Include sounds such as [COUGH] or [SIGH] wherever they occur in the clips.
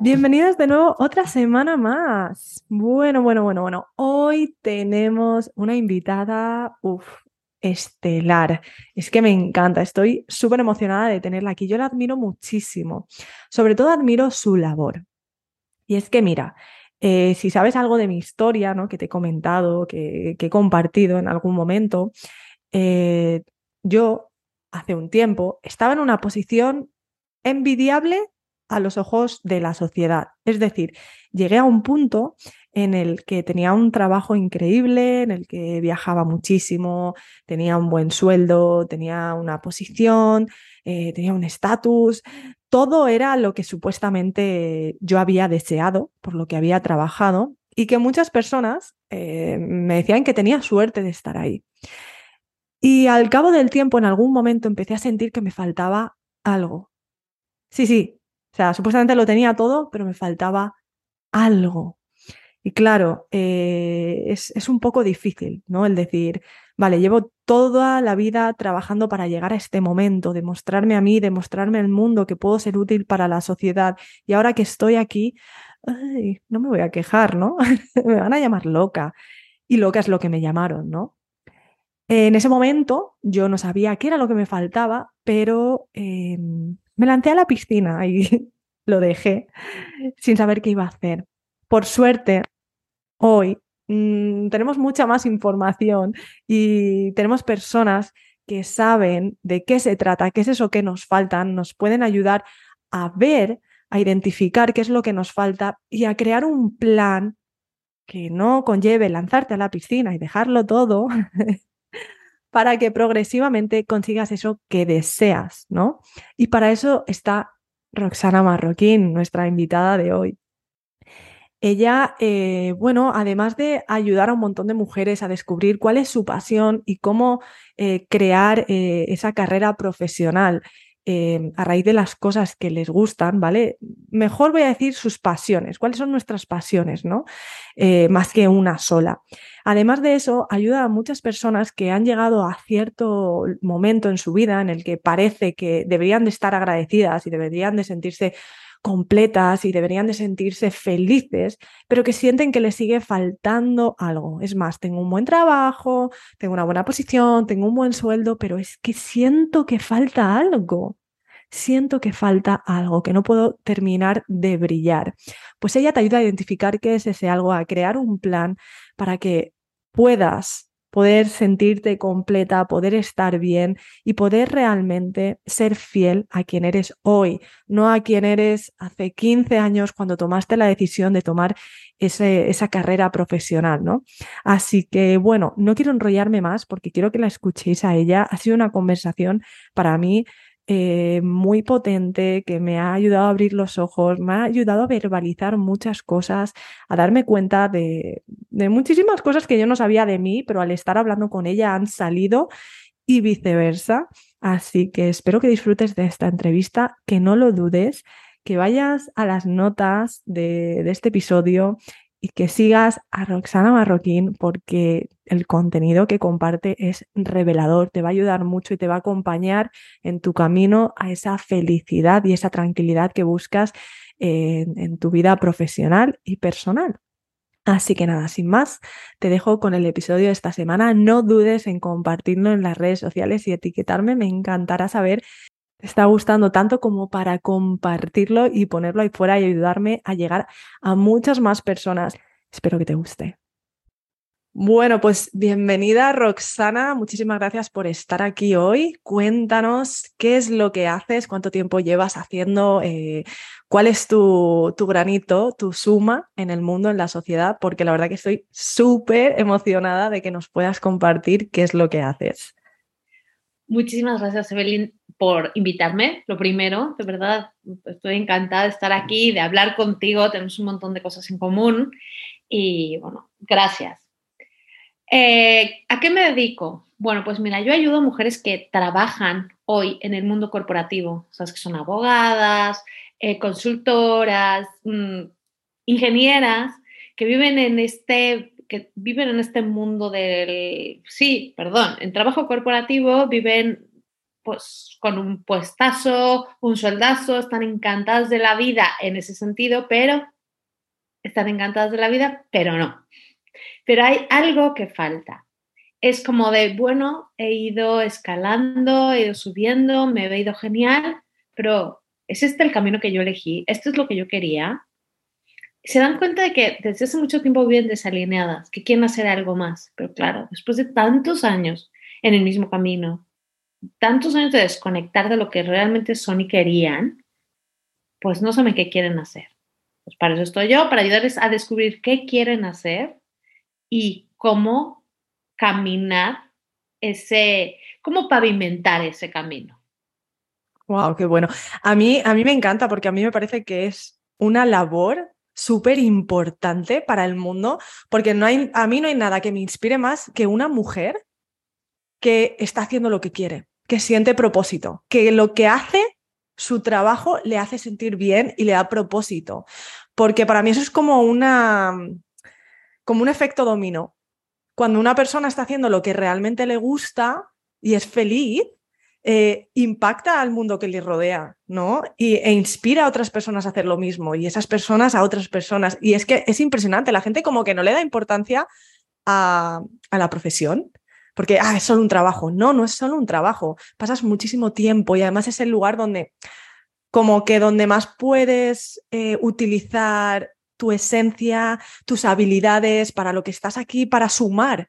Bienvenidos de nuevo otra semana más. Bueno, bueno, bueno, bueno. Hoy tenemos una invitada, estelar. Es que me encanta, estoy súper emocionada de tenerla aquí. Yo la admiro muchísimo. Sobre todo admiro su labor. Y es que mira, eh, si sabes algo de mi historia, ¿no? que te he comentado, que, he compartido en algún momento, eh, yo hace un tiempo estaba en una posición envidiable a los ojos de la sociedad. Es decir, llegué a un punto en el que tenía un trabajo increíble, en el que viajaba muchísimo, tenía un buen sueldo, tenía una posición, eh, tenía un estatus, todo era lo que supuestamente yo había deseado, por lo que había trabajado, y que muchas personas eh, me decían que tenía suerte de estar ahí. Y al cabo del tiempo, en algún momento, empecé a sentir que me faltaba algo. Sí, sí, sea, supuestamente lo tenía todo, pero me faltaba algo. Y claro, eh, es, es, un poco difícil, ¿no? El decir, vale, llevo toda la vida trabajando para llegar a este momento, demostrarme a mí, demostrarme al mundo que puedo ser útil para la sociedad. Y ahora que estoy aquí, no me voy a quejar, ¿no? [LAUGHS] me van a llamar loca. Y loca es lo que me llamaron, ¿no? En ese momento yo no sabía qué era lo que me faltaba, pero em, me lancé a la piscina y lo dejé sin saber qué iba a hacer. Por suerte, hoy mm, tenemos mucha más información y tenemos personas que saben de qué se trata, qué es eso que nos falta, nos pueden ayudar a ver, a identificar qué es lo que nos falta y a crear un plan que no conlleve lanzarte a la piscina y dejarlo todo, [LAUGHS] para que progresivamente consigas eso que deseas, ¿no? Y para eso está Roxana Marroquín, nuestra invitada de hoy. Ella, eh, bueno, además de ayudar a un montón de mujeres a descubrir cuál es su pasión y cómo eh, crear eh, esa carrera profesional Em, a raíz de las cosas que les gustan, ¿vale? Mejor voy a decir sus pasiones, cuáles son nuestras pasiones, ¿no? Eh, más que una sola. Además de eso, ayuda a muchas personas que han llegado a cierto momento en su vida en el que parece que deberían de estar agradecidas y deberían de sentirse completas y deberían de sentirse felices, pero que sienten que les sigue faltando algo. Es más, tengo un buen trabajo, tengo una buena posición, tengo un buen sueldo, pero es que siento que falta algo. Siento que falta algo, que no puedo terminar de brillar. Pues ella te ayuda a identificar qué es ese algo, a crear un plan para que puedas poder sentirte completa, poder estar bien y poder realmente ser fiel a quien eres hoy, no a quien eres hace 15 años cuando tomaste la decisión de tomar ese, esa carrera profesional, ¿no? Así que bueno, no quiero enrollarme más porque quiero que la escuchéis a ella. Ha sido una conversación para mí eh, muy potente, que me ha ayudado a abrir los ojos, me ha ayudado a verbalizar muchas cosas, a darme cuenta de, de muchísimas cosas que yo no sabía de mí, pero al estar hablando con ella han salido y viceversa. Así que espero que disfrutes de esta entrevista, que no lo dudes, que vayas a las notas de, de este episodio y que sigas a Roxana Marroquín porque el contenido que comparte es revelador, te va a ayudar mucho y te va a acompañar en tu camino a esa felicidad y esa tranquilidad que buscas en, en tu vida profesional y personal. Así que nada, sin más, te dejo con el episodio de esta semana. No dudes en compartirlo en las redes sociales y etiquetarme. Me encantará saber te está gustando tanto como para compartirlo y ponerlo ahí fuera y ayudarme a llegar a muchas más personas. Espero que te guste. Bueno, pues bienvenida Roxana, muchísimas gracias por estar aquí hoy. Cuéntanos qué es lo que haces, cuánto tiempo llevas haciendo, eh, cuál es tu, tu, granito, tu suma en el mundo, en la sociedad, porque la verdad que estoy súper emocionada de que nos puedas compartir qué es lo que haces. Muchísimas gracias, Evelyn, por invitarme. Lo primero, de verdad, estoy encantada de estar aquí, de hablar contigo. Tenemos un montón de cosas en común. Y bueno, gracias. Eh, ¿A qué me dedico? Bueno, pues mira, yo ayudo a mujeres que trabajan hoy en el mundo corporativo, o que son abogadas, eh, consultoras, mm, ingenieras, que viven en este que viven en este mundo del, sí, perdón, en trabajo corporativo viven pues con un puestazo, un soldazo, están encantadas de la vida en ese sentido, pero están encantadas de la vida, pero no. Pero hay algo que falta. Es como de, bueno, he ido escalando, he ido subiendo, me he ido genial, pero ¿es este el camino que yo elegí? ¿Esto es lo que yo quería? Se dan cuenta de que desde hace mucho tiempo viven desalineadas, que quieren hacer algo más. Pero claro, después de tantos años en el mismo camino, tantos años de desconectar de lo que realmente son y querían, pues no saben qué quieren hacer. Pues para eso estoy yo, para ayudarles a descubrir qué quieren hacer y cómo caminar ese, cómo pavimentar ese camino. Wow, qué bueno. A mí, a mí me encanta porque a mí me parece que es una labor súper importante para el mundo, porque no hay, a mí no hay nada que me inspire más que una mujer que está haciendo lo que quiere, que siente propósito, que lo que hace, su trabajo le hace sentir bien y le da propósito. Porque para mí eso es como una, como un efecto dominó. Cuando una persona está haciendo lo que realmente le gusta y es feliz, eh, impacta al mundo que le rodea, ¿no? Y, e inspira a otras personas a hacer lo mismo y esas personas a otras personas. Y es que es impresionante, la gente como que no le da importancia a, a la profesión, porque ah, es solo un trabajo. No, no es solo un trabajo, pasas muchísimo tiempo y además es el lugar donde, como que donde más puedes eh, utilizar tu esencia, tus habilidades, para lo que estás aquí, para sumar,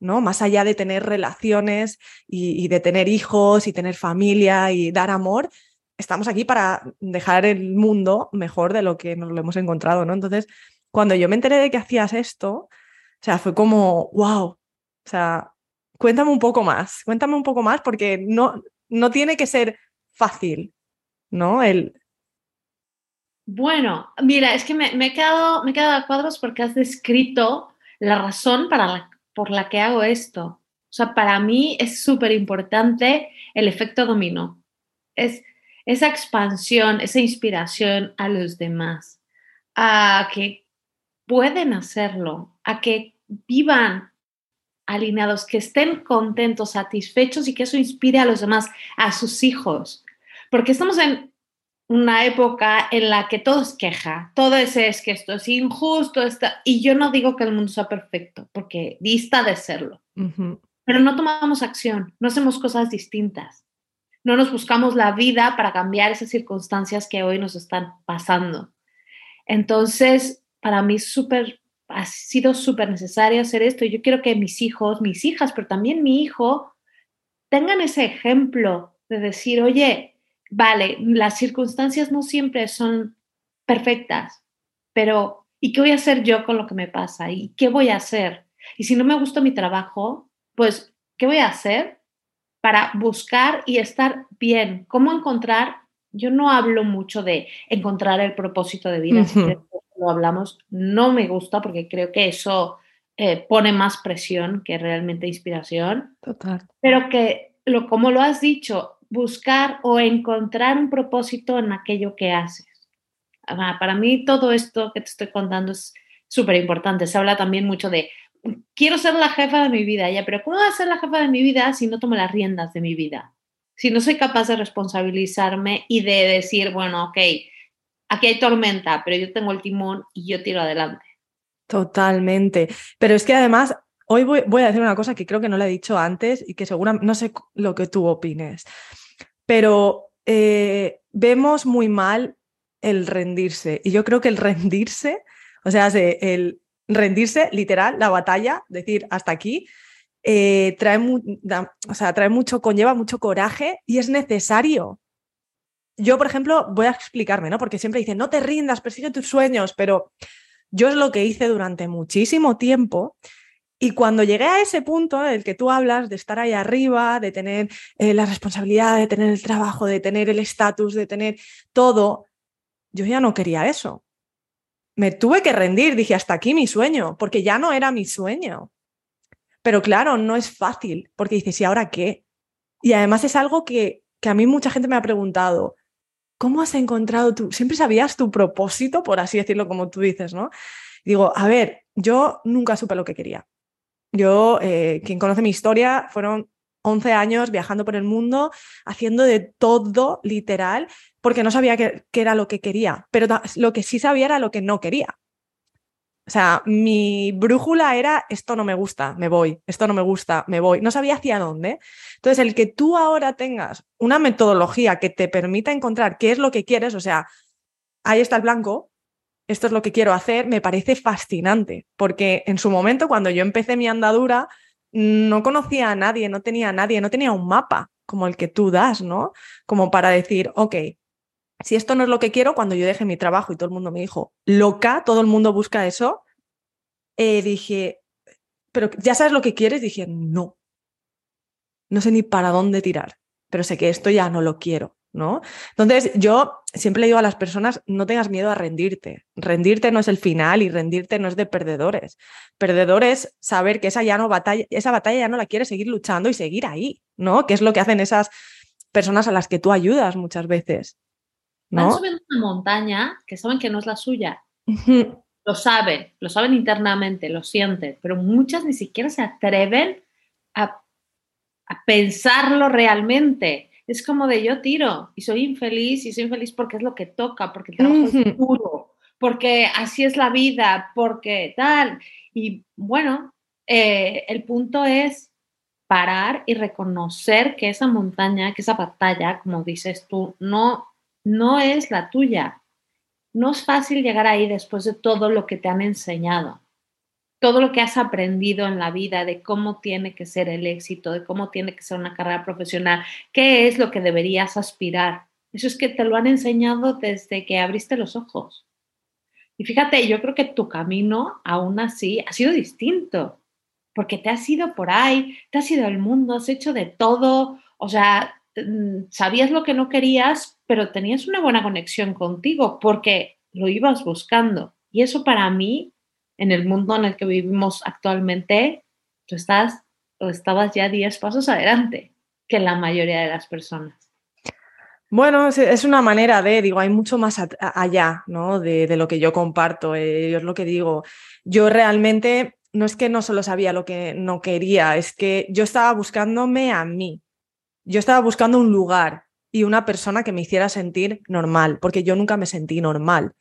¿no? Más allá de tener relaciones y, de tener hijos y tener familia y dar amor, estamos aquí para dejar el mundo mejor de lo que nos lo hemos encontrado, ¿no? Entonces, cuando yo me enteré de que hacías esto, o sea, fue como, wow, o sea, cuéntame un poco más, cuéntame un poco más porque no, no tiene que ser fácil, ¿no? El, bueno, mira, es que me, he quedado, me he quedado a cuadros porque has descrito la razón para por la que hago esto. O sea, para mí es súper importante el efecto dominó. Es esa expansión, esa inspiración a los demás, a que pueden hacerlo, a que vivan alineados, que estén contentos, satisfechos y que eso inspire a los demás, a sus hijos. Porque estamos en una época en la que todo es queja, todo es, es que esto es injusto, está, y yo no digo que el mundo sea perfecto, porque dista de serlo, pero no tomamos acción, no hacemos cosas distintas, no nos buscamos la vida para cambiar esas circunstancias que hoy nos están pasando. Entonces, para mí súper, ha sido súper necesario hacer esto. Yo quiero que mis hijos, mis hijas, pero también mi hijo, tengan ese ejemplo de decir, oye, vale, las circunstancias no siempre son perfectas, pero ¿y qué voy a hacer yo con lo que me pasa? ¿Y qué voy a hacer? Y si no me gusta mi trabajo, pues, ¿qué voy a hacer para buscar y estar bien? ¿Cómo encontrar? Yo no hablo mucho de encontrar el propósito de vida, si lo hablamos, no me gusta porque creo que eso eh, pone más presión que realmente inspiración. Total. Pero que, lo, como lo has dicho, buscar o encontrar un propósito en aquello que haces. Para mí todo esto que te estoy contando es súper importante. Se habla también mucho de, quiero ser la jefa de mi vida, ya, pero ¿cómo voy a ser la jefa de mi vida si no tomo las riendas de mi vida? Si no soy capaz de responsabilizarme y de decir, bueno, ok, aquí hay tormenta, pero yo tengo el timón y yo tiro adelante. Totalmente. Pero es que además hoy voy, a decir una cosa que creo que no le he dicho antes y que seguramente no sé lo que tú opines pero eh, vemos muy mal el rendirse. Y yo creo que el rendirse, o sea, el, rendirse, literal, la batalla, decir hasta aquí, eh, trae, o sea, trae mucho, conlleva mucho coraje y es necesario. Yo, por ejemplo, voy a explicarme, ¿no? Porque siempre dicen, no te rindas, persigue tus sueños, pero yo es lo que hice durante muchísimo tiempo. Y cuando llegué a ese punto en el que tú hablas de estar ahí arriba, de tener eh, la responsabilidad, de tener el trabajo, de tener el estatus, de tener todo, yo ya no quería eso. Me tuve que rendir, dije, hasta aquí mi sueño, porque ya no era mi sueño. Pero claro, no es fácil, porque dices, ¿y ahora qué? Y además es algo que, que a mí mucha gente me ha preguntado, ¿cómo has encontrado tú? Siempre sabías tu propósito, por así decirlo, como tú dices, ¿no? Digo, a ver, yo nunca supe lo que quería. Yo, eh, quien conoce mi historia, fueron 11 años viajando por el mundo, haciendo de todo literal, porque no sabía qué, era lo que quería, pero lo que sí sabía era lo que no quería. O sea, mi brújula era esto no me gusta, me voy, esto no me gusta, me voy. No sabía hacia dónde. Entonces, el que tú ahora tengas una metodología que te permita encontrar qué es lo que quieres, o sea, ahí está el blanco, esto es lo que quiero hacer, me parece fascinante, porque en su momento, cuando yo empecé mi andadura, no conocía a nadie, no tenía a nadie, no tenía un mapa como el que tú das, ¿no? Como para decir, ok, si esto no es lo que quiero, cuando yo dejé mi trabajo y todo el mundo me dijo, loca, todo el mundo busca eso, eh, dije, pero ya sabes lo que quieres, dije, no, no sé ni para dónde tirar, pero sé que esto ya no lo quiero, ¿no? Entonces yo siempre le digo a las personas, no tengas miedo a rendirte, rendirte no es el final y rendirte no es de perdedores, perdedores saber que esa, ya no batalla, esa batalla ya no la quieres seguir luchando y seguir ahí, ¿no? Que es lo que hacen esas personas a las que tú ayudas muchas veces. Van subiendo una montaña que saben que no es la suya. Lo saben, lo saben internamente, lo sienten, pero muchas ni siquiera se atreven a, a pensarlo realmente. Es como de yo tiro y soy infeliz y soy infeliz porque es lo que toca, porque el trabajo es duro, porque así es la vida, porque tal. Y bueno, eh, el punto es parar y reconocer que esa montaña, que esa batalla, como dices tú, no no es la tuya. No es fácil llegar ahí después de todo lo que te han enseñado, todo lo que has aprendido en la vida de cómo tiene que ser el éxito, de cómo tiene que ser una carrera profesional, qué es lo que deberías aspirar. Eso es que te lo han enseñado desde que abriste los ojos. Y fíjate, yo creo que tu camino aún así ha sido distinto, porque te has ido por ahí, te has ido al mundo, has hecho de todo, o sea, mm, sabías lo que no querías, pero tenías una buena conexión contigo porque lo ibas buscando. Y eso para mí, en el mundo en el que vivimos actualmente, tú estás o estabas ya 10 pasos adelante que la mayoría de las personas. Bueno, es una manera de, digo, hay mucho más allá, ¿no? De, lo que yo comparto, eh, es lo que digo. Yo realmente no es que no solo sabía lo que no quería, es que yo estaba buscándome a mí. Yo estaba buscando un lugar, y una persona que me hiciera sentir normal, porque yo nunca me sentí normal.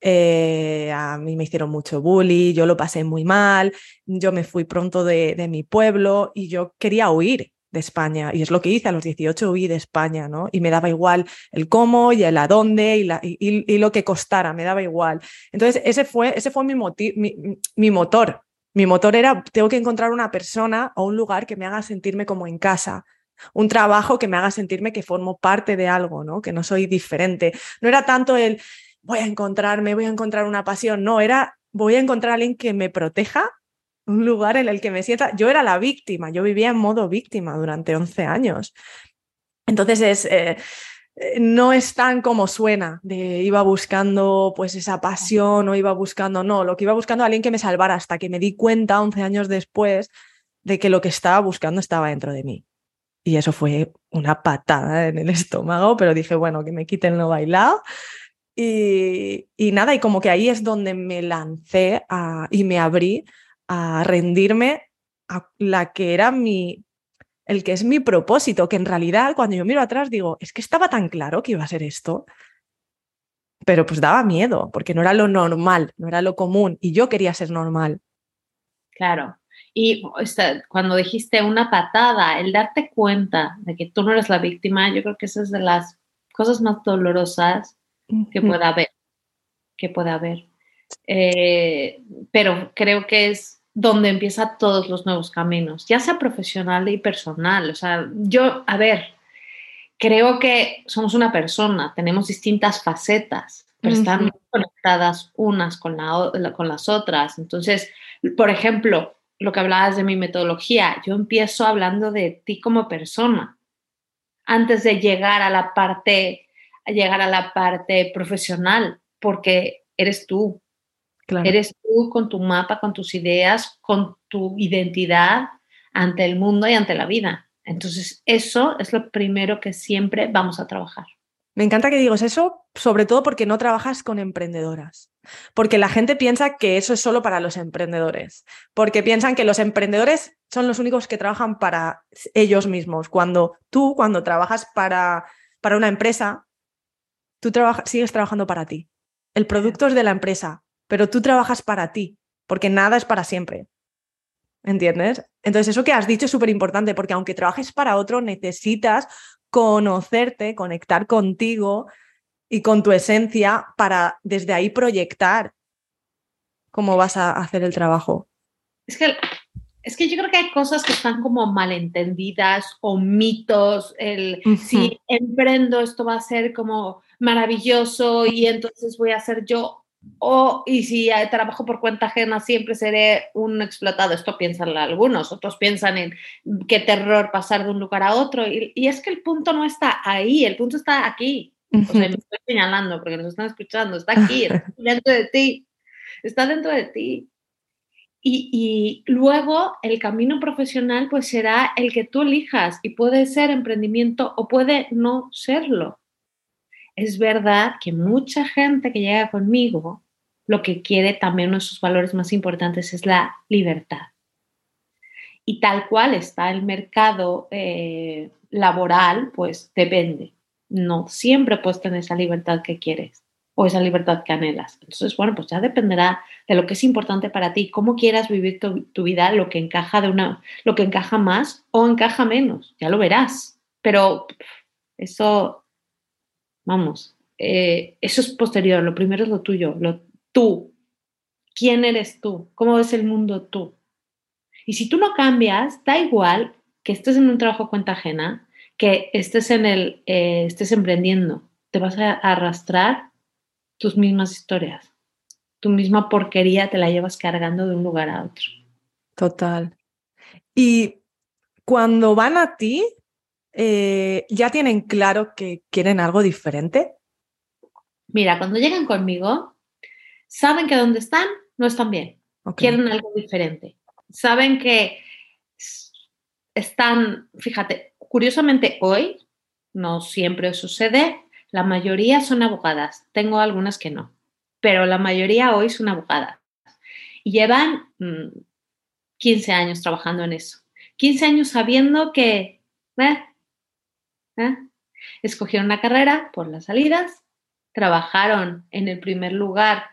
Eh, a mí me hicieron mucho bullying, yo lo pasé muy mal, yo me fui pronto de, mi pueblo y yo quería huir de España y es lo que hice a los 18 huí de España, ¿no? Y me daba igual el cómo y el a dónde y, y, lo que costara, me daba igual. Entonces ese fue, ese fue mi, mi, mi motor. Mi motor era, tengo que encontrar una persona o un lugar que me haga sentirme como en casa, un trabajo que me haga sentirme que formo parte de algo, ¿no? Que no soy diferente. No era tanto el voy a encontrarme, voy a encontrar una pasión, no, era voy a encontrar a alguien que me proteja, un lugar en el que me sienta. Yo era la víctima, yo vivía en modo víctima durante 11 años. Entonces es... Eh, eh, no es tan como suena, de iba buscando pues esa pasión o iba buscando, no, lo que iba buscando alguien que me salvara hasta que me di cuenta 11 años después de que lo que estaba buscando estaba dentro de mí. Y eso fue una patada en el [LAUGHS] estómago, pero dije, bueno, que me quiten lo bailado. Y, y nada, y como que ahí es donde me lancé y me abrí a rendirme a la que era mi, el que es mi propósito, que en realidad cuando yo miro atrás digo, es que estaba tan claro que iba a ser esto, pero pues daba miedo, porque no era lo normal, no era lo común, y yo quería ser normal. Claro, y cuando dijiste una patada, el darte cuenta de que tú no eres la víctima, yo creo que esa es de las cosas más dolorosas que pueda haber, que pueda haber. Eh, pero creo que es donde empiezan todos los nuevos caminos, ya sea profesional y personal. O sea, yo, a ver, creo que somos una persona, tenemos distintas facetas, pero están conectadas unas con, la, con las otras. Entonces, por ejemplo, lo que hablabas de mi metodología, yo empiezo hablando de ti como persona antes de llegar a la parte, a llegar a la parte profesional, porque eres tú. Eres tú con tu mapa, con tus ideas, con tu identidad ante el mundo y ante la vida. Entonces, eso es lo primero que siempre vamos a trabajar. Me encanta que digas eso, sobre todo porque no trabajas con emprendedoras. Porque la gente piensa que eso es solo para los emprendedores. Porque piensan que los emprendedores son los únicos que trabajan para ellos mismos. Cuando tú, cuando trabajas para, para una empresa, tú sigues trabajando para ti. El producto es de la empresa, pero tú trabajas para ti, porque nada es para siempre. ¿Entiendes? Entonces, eso que has dicho es súper importante, porque aunque trabajes para otro, necesitas conocerte, conectar contigo y con tu esencia para desde ahí proyectar cómo vas a hacer el trabajo. Es que, es que yo creo que hay cosas que están como malentendidas o mitos. El si emprendo, esto va a ser como maravilloso y entonces voy a ser yo o, y si trabajo por cuenta ajena, siempre seré un explotado. Esto piensan algunos, otros piensan en qué terror pasar de un lugar a otro. Y, es que el punto no está ahí, el punto está aquí. O sea, me estoy señalando porque nos están escuchando, está [LAUGHS] aquí, está dentro de ti, está dentro de ti. Y, y, luego el camino profesional pues será el que tú elijas y puede ser emprendimiento o puede no serlo es verdad que mucha gente que llega conmigo lo que quiere también uno de sus valores más importantes es la libertad. Y tal cual está el mercado eh, laboral, pues depende. No siempre puedes tener esa libertad que quieres o esa libertad que anhelas. Entonces, bueno, pues ya dependerá de lo que es importante para ti, cómo quieras vivir tu, vida, lo que encaja de una, lo que encaja más o encaja menos, ya lo verás. Pero eso Vamos, eh, eso es posterior, lo primero es lo tuyo, lo tú. ¿Quién eres tú? ¿Cómo ves el mundo tú? Y si tú no cambias, da igual que estés en un trabajo cuenta ajena, que estés en el, eh, estés emprendiendo, te vas a arrastrar tus mismas historias. Tu misma porquería te la llevas cargando de un lugar a otro. Total. Y cuando van a ti, eh, ¿ya tienen claro que quieren algo diferente? Mira, cuando llegan conmigo, saben que donde están no están bien, quieren algo diferente. Saben que están, fíjate, curiosamente hoy, no siempre sucede, la mayoría son abogadas, tengo algunas que no, pero la mayoría hoy son abogadas y llevan 15 mm, años trabajando en eso. 15 años sabiendo que eh, ¿eh? Escogieron una carrera por las salidas, trabajaron en el primer lugar,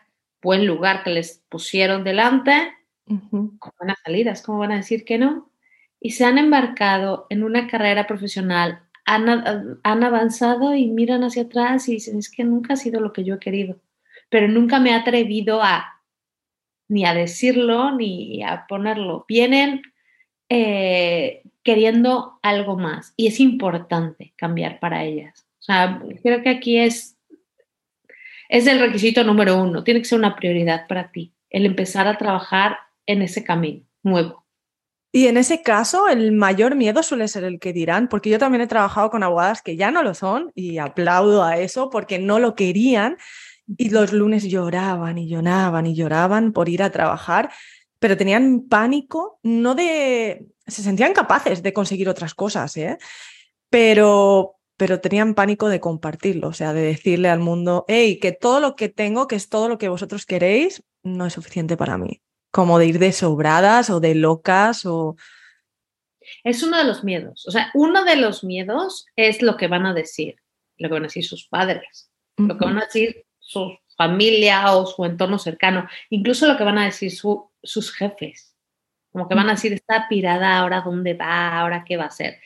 buen lugar que les pusieron delante, con buenas salidas, ¿cómo van a decir que no? Y se han embarcado en una carrera profesional, han, han avanzado y miran hacia atrás y dicen, es que nunca ha sido lo que yo he querido, pero nunca me he atrevido a ni a decirlo ni a ponerlo. Vienen eh, queriendo algo más y es importante cambiar para ellas. O sea, creo que aquí es, es el requisito número uno, tiene que ser una prioridad para ti, el empezar a trabajar en ese camino nuevo. Y en ese caso, el mayor miedo suele ser el que dirán, porque yo también he trabajado con abogadas que ya no lo son y aplaudo a eso porque no lo querían y los lunes lloraban y lloraban y lloraban por ir a trabajar pero tenían pánico, no de... se sentían capaces de conseguir otras cosas, ¿eh? pero, pero tenían pánico de compartirlo, o sea, de decirle al mundo, hey, que todo lo que tengo, que es todo lo que vosotros queréis, no es suficiente para mí. Como de ir de sobradas o de locas o... Es uno de los miedos. O sea, uno de los miedos es lo que van a decir, lo que van a decir sus padres, lo que van a decir su familia o su entorno cercano, incluso lo que van a decir su, sus jefes. Como que van a decir, está pirada, ahora dónde va, ahora qué va a hacer.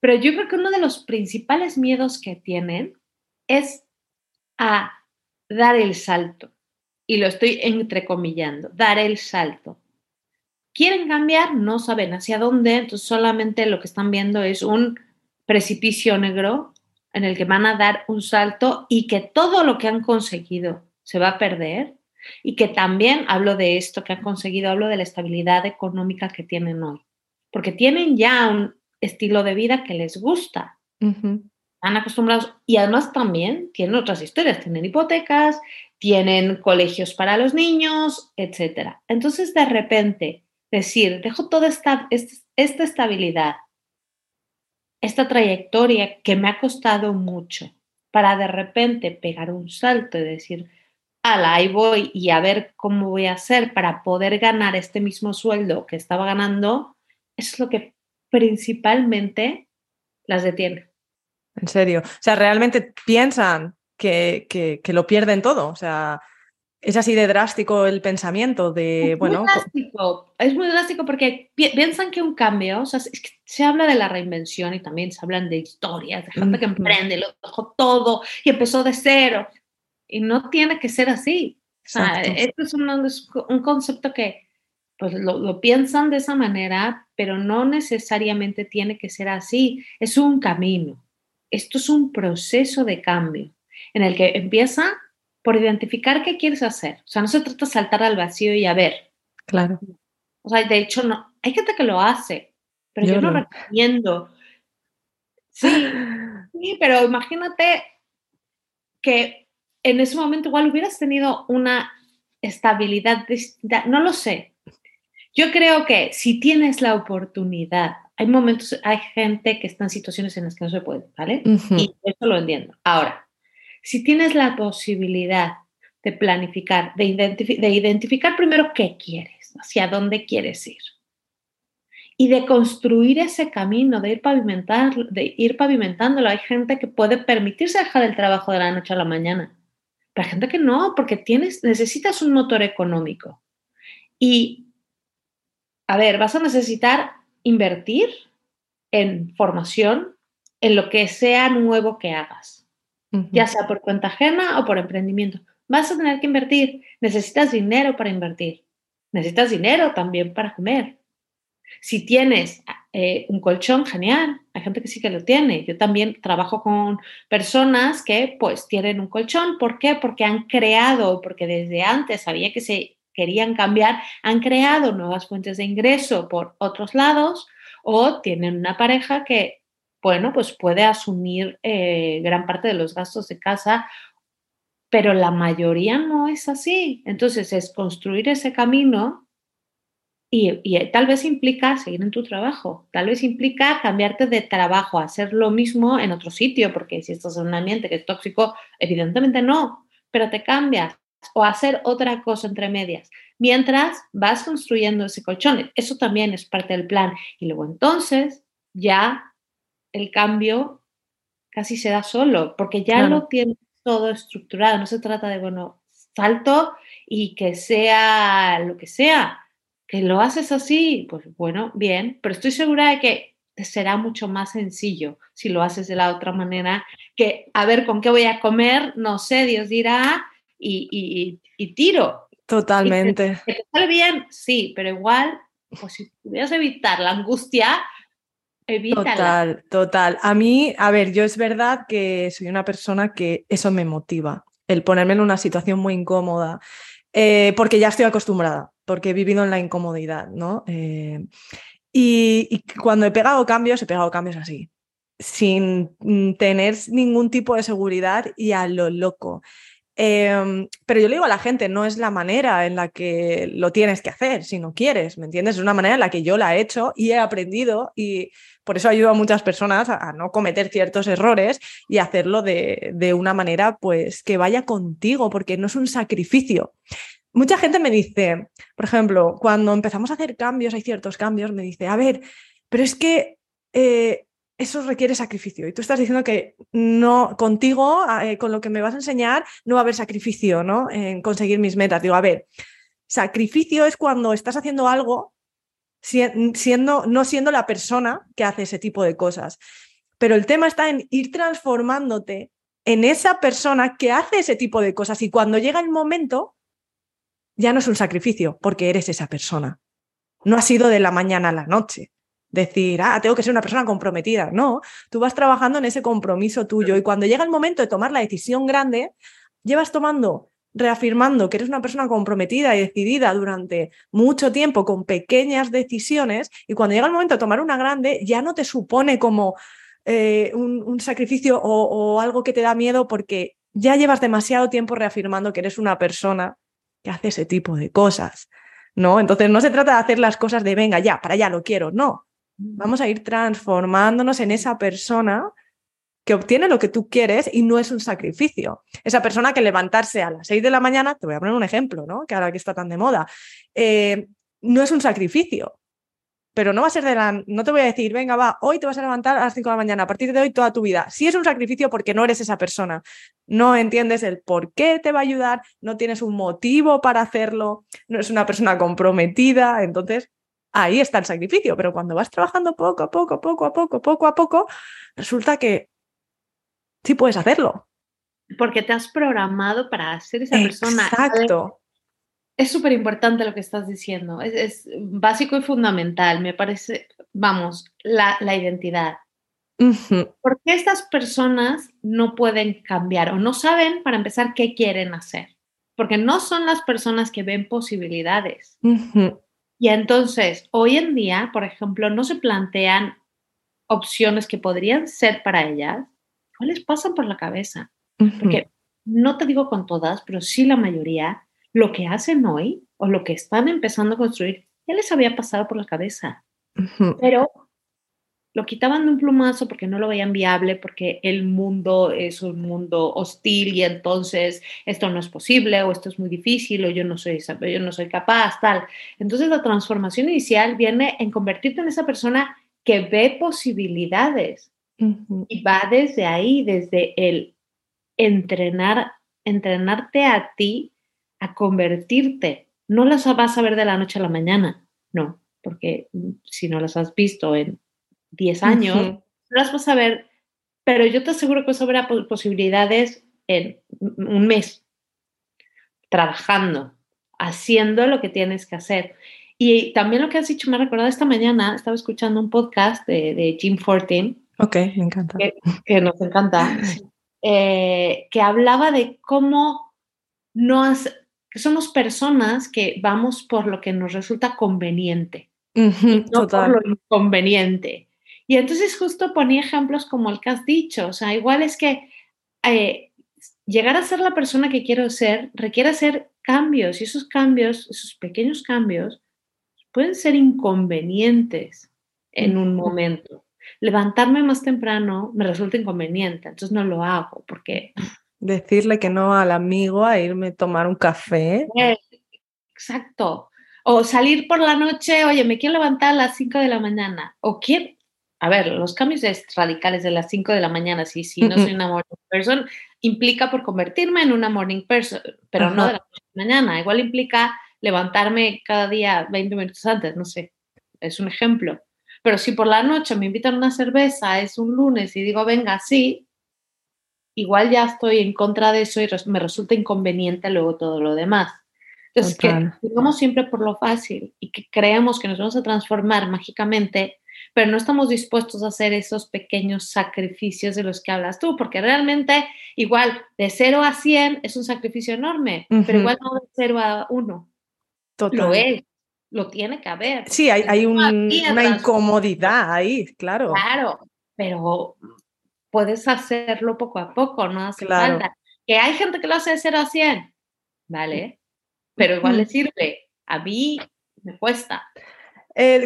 Pero yo creo que uno de los principales miedos que tienen es a dar el salto. Y lo estoy entrecomillando, dar el salto. Quieren cambiar, no saben hacia dónde, entonces solamente lo que están viendo es un precipicio negro en el que van a dar un salto y que todo lo que han conseguido se va a perder y que también hablo de esto que han conseguido, hablo de la estabilidad económica que tienen hoy, porque tienen ya un estilo de vida que les gusta. Están acostumbrados y además también tienen otras historias, tienen hipotecas, tienen colegios para los niños, etc. Entonces, de repente, decir, dejo toda esta, esta estabilidad, esta trayectoria que me ha costado mucho, para de repente pegar un salto y decir, ala, ahí voy y a ver cómo voy a hacer para poder ganar este mismo sueldo que estaba ganando, es lo que principalmente las detiene. En serio. O sea, realmente piensan que, que, lo pierden todo. O sea, es así de drástico el pensamiento de, es bueno... Muy drástico. Es muy drástico porque piensan que un cambio, o sea, se habla de la reinvención y también se hablan de historias, de gente que emprende, lo dejó todo y empezó de cero. Y no tiene que ser así. O sea, esto es un, concepto que pues lo, lo, piensan de esa manera, pero no necesariamente tiene que ser así. Es un camino. Esto es un proceso de cambio en el que empieza por identificar qué quieres hacer. O sea, no se trata de saltar al vacío y a ver. Claro. O sea, de hecho, no. Hay gente que lo hace, pero yo, no recomiendo. Sí, sí, pero imagínate que en ese momento igual hubieras tenido una estabilidad distinta. No lo sé. Yo creo que si tienes la oportunidad, hay momentos, hay gente que está en situaciones en las que no se puede, ¿vale? Y eso lo entiendo. Ahora, si tienes la posibilidad de planificar, de, de identificar primero qué quieres, hacia dónde quieres ir, y de construir ese camino, de ir, pavimentar, de ir pavimentándolo. Hay gente que puede permitirse dejar el trabajo de la noche a la mañana, pero hay gente que no, porque tienes, necesitas un motor económico. Y a ver, vas a necesitar invertir en formación, en lo que sea nuevo que hagas, ya sea por cuenta ajena o por emprendimiento. Vas a tener que invertir. Necesitas dinero para invertir. Necesitas dinero también para comer. Si tienes eh, un colchón, genial. Hay gente que sí que lo tiene. Yo también trabajo con personas que pues tienen un colchón. ¿Por qué? Porque han creado, porque desde antes sabía que se querían cambiar, han creado nuevas fuentes de ingreso por otros lados o tienen una pareja que, bueno, pues puede asumir eh, gran parte de los gastos de casa, pero la mayoría no es así. Entonces es construir ese camino y, y, tal vez implica seguir en tu trabajo, tal vez implica cambiarte de trabajo, hacer lo mismo en otro sitio, porque si estás en un ambiente que es tóxico, evidentemente no, pero te cambias o hacer otra cosa entre medias, mientras vas construyendo ese colchón. Eso también es parte del plan. Y luego entonces ya el cambio casi se da solo, porque ya lo tienes todo estructurado. No se trata de, bueno, salto y que sea lo que sea. Que lo haces así, pues bueno, bien, pero estoy segura de que te será mucho más sencillo si lo haces de la otra manera que, a ver, ¿con qué voy a comer? No sé, Dios dirá, y, tiro. Totalmente. ¿Que te sale bien? Sí, pero igual, pues si pudieras evitar la angustia, evítala. Total, total. A mí, a ver, yo es verdad que soy una persona que eso me motiva, el ponerme en una situación muy incómoda, eh, porque ya estoy acostumbrada, porque he vivido en la incomodidad, ¿no? Eh, y, y, cuando he pegado cambios, he pegado cambios así, sin tener ningún tipo de seguridad y a lo loco. Em, pero yo le digo a la gente, no es la manera en la que lo tienes que hacer, si no quieres, ¿me entiendes? Es una manera en la que yo la he hecho y he aprendido y por eso ayudo a muchas personas a, no cometer ciertos errores y hacerlo de, de, una manera pues que vaya contigo, porque no es un sacrificio. Mucha gente me dice, por ejemplo, cuando empezamos a hacer cambios, hay ciertos cambios, me dice, a ver, pero es que eh, eso requiere sacrificio. Y tú estás diciendo que no, contigo, eh, con lo que me vas a enseñar, no va a haber sacrificio, ¿no? En conseguir mis metas. Digo, a ver, sacrificio es cuando estás haciendo algo siendo, no siendo la persona que hace ese tipo de cosas. Pero el tema está en ir transformándote en esa persona que hace ese tipo de cosas. Y cuando llega el momento, ya no es un sacrificio porque eres esa persona. No ha sido de la mañana a la noche. Decir, ah, tengo que ser una persona comprometida. No, tú vas trabajando en ese compromiso tuyo y cuando llega el momento de tomar la decisión grande, llevas tomando, reafirmando que eres una persona comprometida y decidida durante mucho tiempo con pequeñas decisiones y cuando llega el momento de tomar una grande, ya no te supone como eh, un, sacrificio o algo que te da miedo porque ya llevas demasiado tiempo reafirmando que eres una persona que hace ese tipo de cosas, ¿no? Entonces no se trata de hacer las cosas de venga, ya, para allá lo quiero, no. Vamos a ir transformándonos en esa persona que obtiene lo que tú quieres y no es un sacrificio. Esa persona que levantarse a las 6 de la mañana, te voy a poner un ejemplo, ¿no? Que ahora que está tan de moda, eh, no es un sacrificio pero no va a ser de la. No te voy a decir, venga, va, hoy te vas a levantar a las 5 de la mañana, a partir de hoy toda tu vida. Sí es un sacrificio porque no eres esa persona. No entiendes el por qué te va a ayudar, no tienes un motivo para hacerlo, no es una persona comprometida. Entonces, ahí está el sacrificio. Pero cuando vas trabajando poco a poco, poco a poco, poco a poco, resulta que sí puedes hacerlo. Porque te has programado para ser esa persona. Exacto es súper importante lo que estás diciendo. Es, básico y fundamental, me parece, vamos, la, identidad. ¿Por qué estas personas no pueden cambiar o no saben, para empezar, qué quieren hacer? Porque no son las personas que ven posibilidades. Y entonces, hoy en día, por ejemplo, no se plantean opciones que podrían ser para ellas. ¿Cuáles pasan por la cabeza? Porque no te digo con todas, pero sí la mayoría lo que hacen hoy o lo que están empezando a construir ya les había pasado por la cabeza. Pero lo quitaban de un plumazo porque no lo veían viable, porque el mundo es un mundo hostil y entonces esto no es posible o esto es muy difícil o yo no soy, yo no soy capaz, tal. Entonces la transformación inicial viene en convertirte en esa persona que ve posibilidades y va desde ahí, desde el entrenar, entrenarte a ti a convertirte. No las vas a ver de la noche a la mañana, no, porque mm, si no las has visto en 10 años, no las vas a ver, pero yo te aseguro que vas a ver posibilidades en un mes, trabajando, haciendo lo que tienes que hacer. Y también lo que has dicho, me ha recordado esta mañana, estaba escuchando un podcast de, Jim Fortin. Ok, me encanta. Que, nos encanta. [LAUGHS] Eh, que hablaba de cómo no has, somos personas que vamos por lo que nos resulta conveniente, no por lo inconveniente. Y entonces justo ponía ejemplos como el que has dicho, o sea, igual es que eh, llegar a ser la persona que quiero ser requiere hacer cambios y esos cambios, esos pequeños cambios, pueden ser inconvenientes en un momento. Levantarme más temprano me resulta inconveniente, entonces no lo hago porque Decirle que no al amigo a irme a tomar un café. Exacto. O salir por la noche, oye, me quiero levantar a las 5 de la mañana. O quiero, a ver, los cambios radicales de las 5 de la mañana, sí, sí, no soy una morning person, implica por convertirme en una morning person, pero no de la mañana. Igual implica levantarme cada día 20 minutos antes, no sé, es un ejemplo. Pero si por la noche me invitan a una cerveza, es un lunes y digo, venga, sí, igual ya estoy en contra de eso y me resulta inconveniente luego todo lo demás. Entonces, que vamos siempre por lo fácil y que creemos que nos vamos a transformar mágicamente, pero no estamos dispuestos a hacer esos pequeños sacrificios de los que hablas tú, porque realmente igual de 0 a 100 es un sacrificio enorme, pero igual no de 0 a 1. Total. Lo es, lo tiene que haber. Sí, hay, hay una incomodidad ahí, claro. Claro, pero puedes hacerlo poco a poco, no hace falta. Que hay gente que lo hace de 0 a 100, ¿vale? Pero igual le sirve. A mí me cuesta.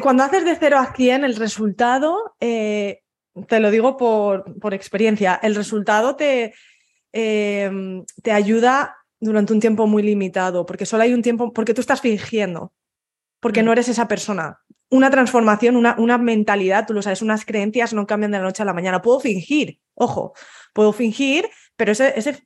Cuando haces de 0 a 100, el resultado, eh, te lo digo por, por, experiencia, el resultado te, em, te ayuda durante un tiempo muy limitado, porque solo hay un tiempo, porque tú estás fingiendo, porque no eres esa persona una transformación, una, una, mentalidad, tú lo sabes, unas creencias no cambian de la noche a la mañana. Puedo fingir, ojo, puedo fingir, pero ese, ese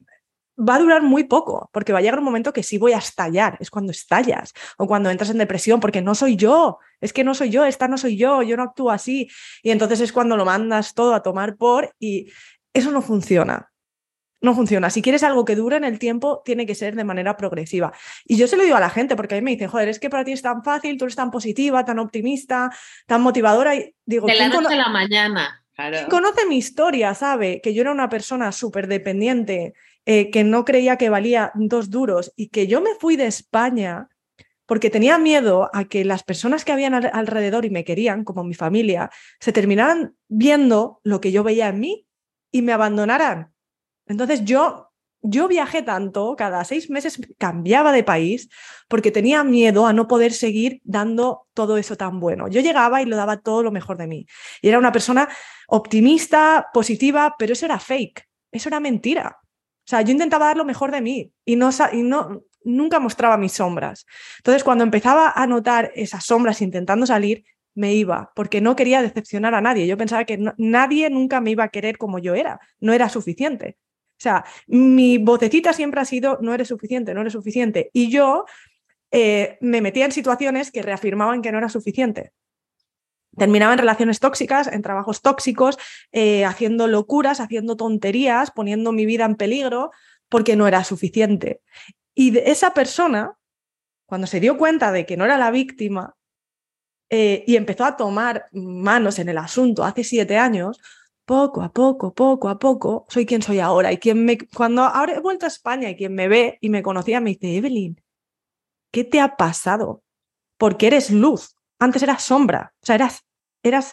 va a durar muy poco, porque va a llegar un momento que sí voy a estallar, es cuando estallas o cuando entras en depresión, porque no soy yo, es que no soy yo, esta no soy yo, yo no actúo así. Y entonces es cuando lo mandas todo a tomar por y eso no funciona. no funciona. Si quieres algo que dure en el tiempo, tiene que ser de manera progresiva. Y yo se lo digo a la gente, porque a mí me dicen, joder, es que para ti es tan fácil, tú eres tan positiva, tan optimista, tan motivadora. Y digo, de la noche a la mañana. conoce mi historia, sabe que yo era una persona súper dependiente, eh, que no creía que valía dos duros y que yo me fui de España porque tenía miedo a que las personas que habían alrededor y me querían, como mi familia, se terminaran viendo lo que yo veía en mí y me abandonaran. Entonces yo, yo viajé tanto, cada seis meses cambiaba de país porque tenía miedo a no poder seguir dando todo eso tan bueno. Yo llegaba y lo daba todo lo mejor de mí. Y era una persona optimista, positiva, pero eso era fake, eso era mentira. O sea, yo intentaba dar lo mejor de mí y no, y no, nunca mostraba mis sombras. Entonces, cuando empezaba a notar esas sombras intentando salir, me iba, porque no quería decepcionar a nadie. Yo pensaba que nadie nunca me iba a querer como yo era, no era suficiente. O sea, mi vocecita siempre ha sido, no eres suficiente, no eres suficiente. Y yo eh, me metía en situaciones que reafirmaban que no era suficiente. Terminaba en relaciones tóxicas, en trabajos tóxicos, eh, haciendo locuras, haciendo tonterías, poniendo mi vida en peligro porque no era suficiente. Y esa persona, cuando se dio cuenta de que no era la víctima eh, y empezó a tomar manos en el asunto hace siete años, poco a poco, poco a poco, soy quien soy ahora. Y quien me, cuando ahora he vuelto a España y quien me ve y me conocía me dice, Evelyn, ¿qué te ha pasado? Porque eres luz. Antes eras sombra. O sea, eras, eras,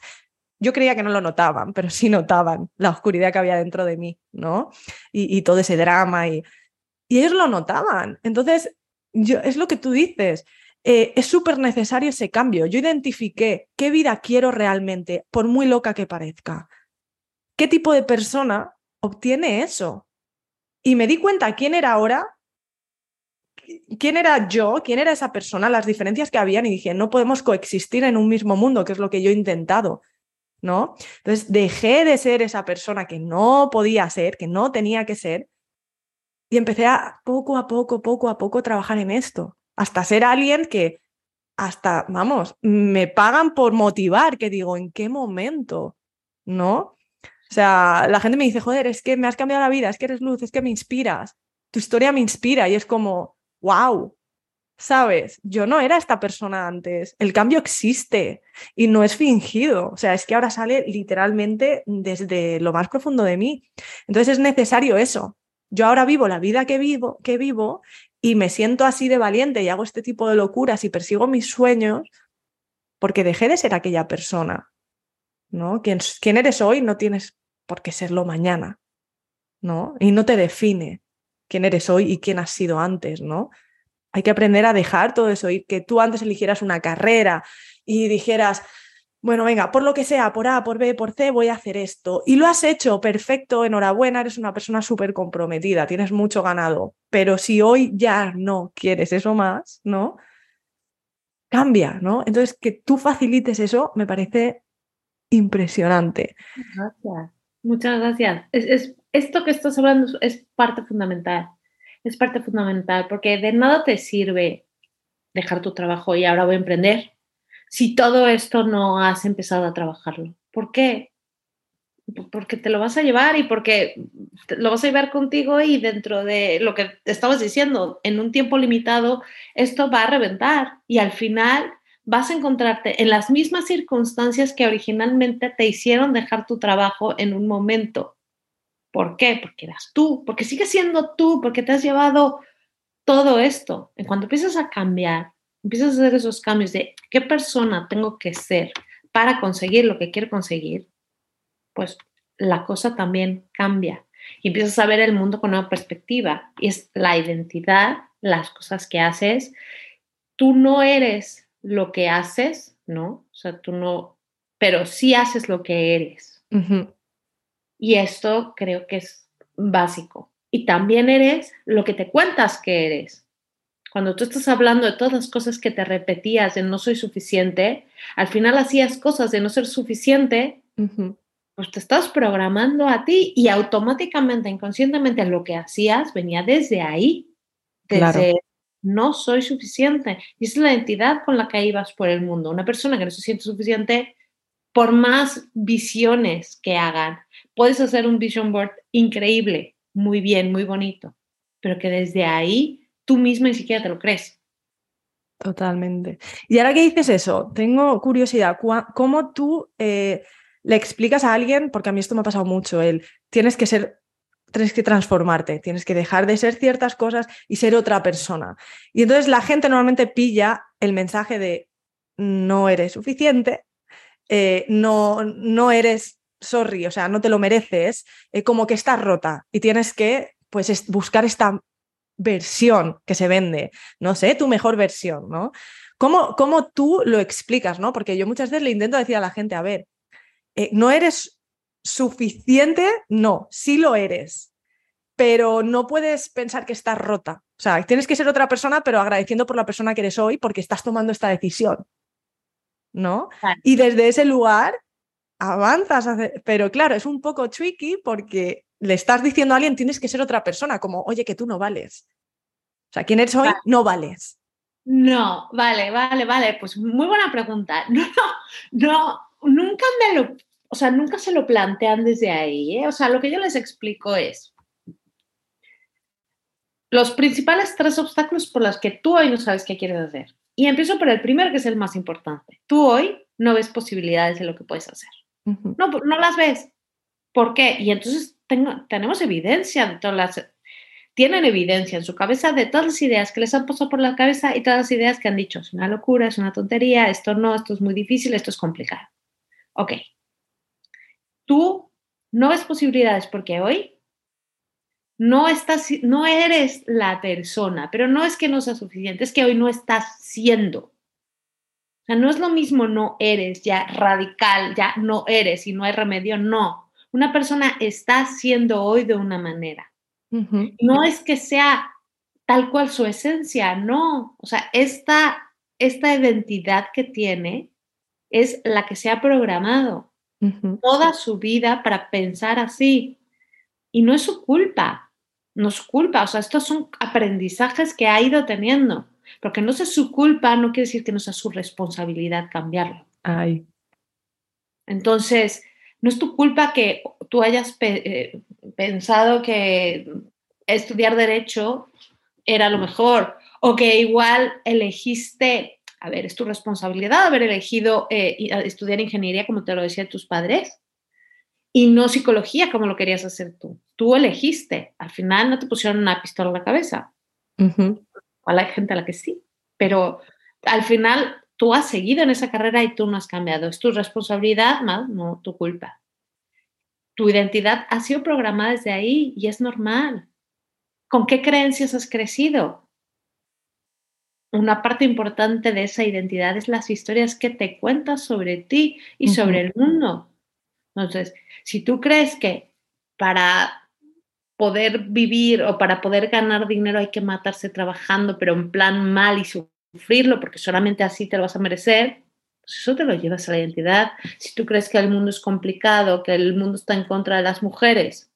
yo creía que no lo notaban, pero sí notaban la oscuridad que había dentro de mí, ¿no? Y, todo ese drama y y ellos lo notaban. Entonces, yo, es lo que tú dices. Eh, es súper necesario ese cambio. Yo identifiqué qué vida quiero realmente, por muy loca que parezca. ¿Qué tipo de persona obtiene eso? Y me di cuenta quién era ahora, quién era yo, quién era esa persona, las diferencias que habían y dije, no podemos coexistir en un mismo mundo, que es lo que yo he intentado. ¿No? Entonces dejé de ser esa persona que no podía ser, que no tenía que ser, y empecé a poco a poco, poco a poco trabajar en esto, hasta ser alguien que hasta, vamos, me pagan por motivar, que digo, ¿en qué momento? ¿No? O sea, la gente me dice, joder, es que me has cambiado la vida, es que eres luz, es que me inspiras, tu historia me inspira y es como, wow, ¿sabes? Yo no era esta persona antes, el cambio existe y no es fingido, o sea, es que ahora sale literalmente desde lo más profundo de mí. Entonces es necesario eso, yo ahora vivo la vida que vivo, que vivo y me siento así de valiente y hago este tipo de locuras y persigo mis sueños porque dejé de ser aquella persona. ¿no? Quien, eres hoy no tienes por qué serlo mañana. ¿no? Y no te define quién eres hoy y quién has sido antes, ¿no? Hay que aprender a dejar todo eso y que tú antes eligieras una carrera y dijeras, bueno, venga, por lo que sea, por A, por B, por C, voy a hacer esto. Y lo has hecho, perfecto, enhorabuena, eres una persona súper comprometida, tienes mucho ganado. Pero si hoy ya no quieres eso más, ¿no? Cambia, ¿no? Entonces, que tú facilites eso me parece impresionante. Gracias, muchas gracias. Es, esto que estás hablando es parte fundamental, es parte fundamental, porque de nada te sirve dejar tu trabajo y ahora voy a emprender si todo esto no has empezado a trabajarlo? ¿Por qué? Porque te lo vas a llevar y porque lo vas a llevar contigo y dentro de lo que estabas diciendo, en un tiempo limitado, esto va a reventar y al final vas a encontrarte en las mismas circunstancias que originalmente te hicieron dejar tu trabajo en un momento. ¿Por qué? Porque eras tú, porque sigues siendo tú, porque te has llevado todo esto. En cuanto empiezas a cambiar, empiezas a hacer esos cambios de qué persona tengo que ser para conseguir lo que quiero conseguir, pues la cosa también cambia y empiezas a ver el mundo con una perspectiva y es la identidad, las cosas que haces. Tú no eres lo que haces, ¿no? O sea, tú no, pero sí haces lo que eres. Y esto creo que es básico. Y también eres lo que te cuentas que eres cuando tú estás hablando de todas las cosas que te repetías de no soy suficiente, al final hacías cosas de no ser suficiente, pues te estás programando a ti y automáticamente, inconscientemente, lo que hacías venía desde ahí, desde no soy suficiente. Y es la identidad con la que ibas por el mundo. Una persona que no se siente suficiente, por más visiones que hagan, puedes hacer un vision board increíble, muy bien, muy bonito, pero que desde ahí tú misma ni siquiera te lo crees. Totalmente. Y ahora que dices eso, tengo curiosidad, ¿cómo tú eh, le explicas a alguien, porque a mí esto me ha pasado mucho, el tienes que ser, tienes que transformarte, tienes que dejar de ser ciertas cosas y ser otra persona. Y entonces la gente normalmente pilla el mensaje de no eres suficiente, eh, no, no eres sorry, o sea, no te lo mereces, eh, como que estás rota y tienes que pues buscar esta versión que se vende, no sé, tu mejor versión, ¿no? ¿Cómo, cómo tú lo explicas, ¿no? Porque yo muchas veces le intento decir a la gente, a ver, eh, no eres suficiente, no, sí lo eres, pero no puedes pensar que estás rota. O sea, tienes que ser otra persona, pero agradeciendo por la persona que eres hoy porque estás tomando esta decisión. ¿No? Y desde ese lugar avanzas, pero claro, es un poco tricky porque le estás diciendo a alguien tienes que ser otra persona, como, oye, que tú no vales. O sea, ¿quién eres hoy? No vales. No, vale, vale, vale. Pues muy buena pregunta. [LAUGHS] No, no, nunca me lo, o sea, nunca se lo plantean desde ahí. ¿eh? O sea, lo que yo les explico es los principales tres obstáculos por los que tú hoy no sabes qué quieres hacer. Y empiezo por el primero, que es el más importante. Tú hoy no ves posibilidades de lo que puedes hacer. No, no las ves. ¿Por qué? Y entonces tenemos evidencia de todas las, tienen evidencia en su cabeza de todas las ideas que les han pasado por la cabeza y todas las ideas que han dicho, es una locura, es una tontería, esto no, esto es muy difícil, esto es complicado. Ok. Tú no ves posibilidades porque hoy no estás, no eres la persona, pero no es que no sea suficiente, es que hoy no estás siendo. O sea, no es lo mismo no eres ya radical, ya no eres y no hay remedio, no una persona está siendo hoy de una manera. No es que sea tal cual su esencia, no. O sea, esta, esta identidad que tiene es la que se ha programado toda su vida para pensar así. Y no es su culpa, no es culpa. O sea, estos son aprendizajes que ha ido teniendo. Porque no sea su culpa, no quiere decir que no sea su responsabilidad cambiarlo. Ay. Entonces, no es tu culpa que tú hayas eh, pensado que estudiar derecho era lo mejor o que igual elegiste, a ver, es tu responsabilidad haber elegido eh, estudiar ingeniería como te lo decían tus padres y no psicología como lo querías hacer tú. Tú elegiste, al final no te pusieron una pistola en la cabeza. Hay gente a la que sí, pero al final tú has seguido en esa carrera y tú no has cambiado. Es tu responsabilidad más, no tu culpa. Tu identidad ha sido programada desde ahí y es normal. ¿Con qué creencias has crecido? Una parte importante de esa identidad es las historias que te cuentas sobre ti y sobre el mundo. Entonces, si tú crees que para poder vivir o para poder ganar dinero hay que matarse trabajando, pero en plan mal y sufrirlo porque solamente así te lo vas a merecer, pues eso te lo llevas a la identidad. Si tú crees que el mundo es complicado, que el mundo está en contra de las mujeres,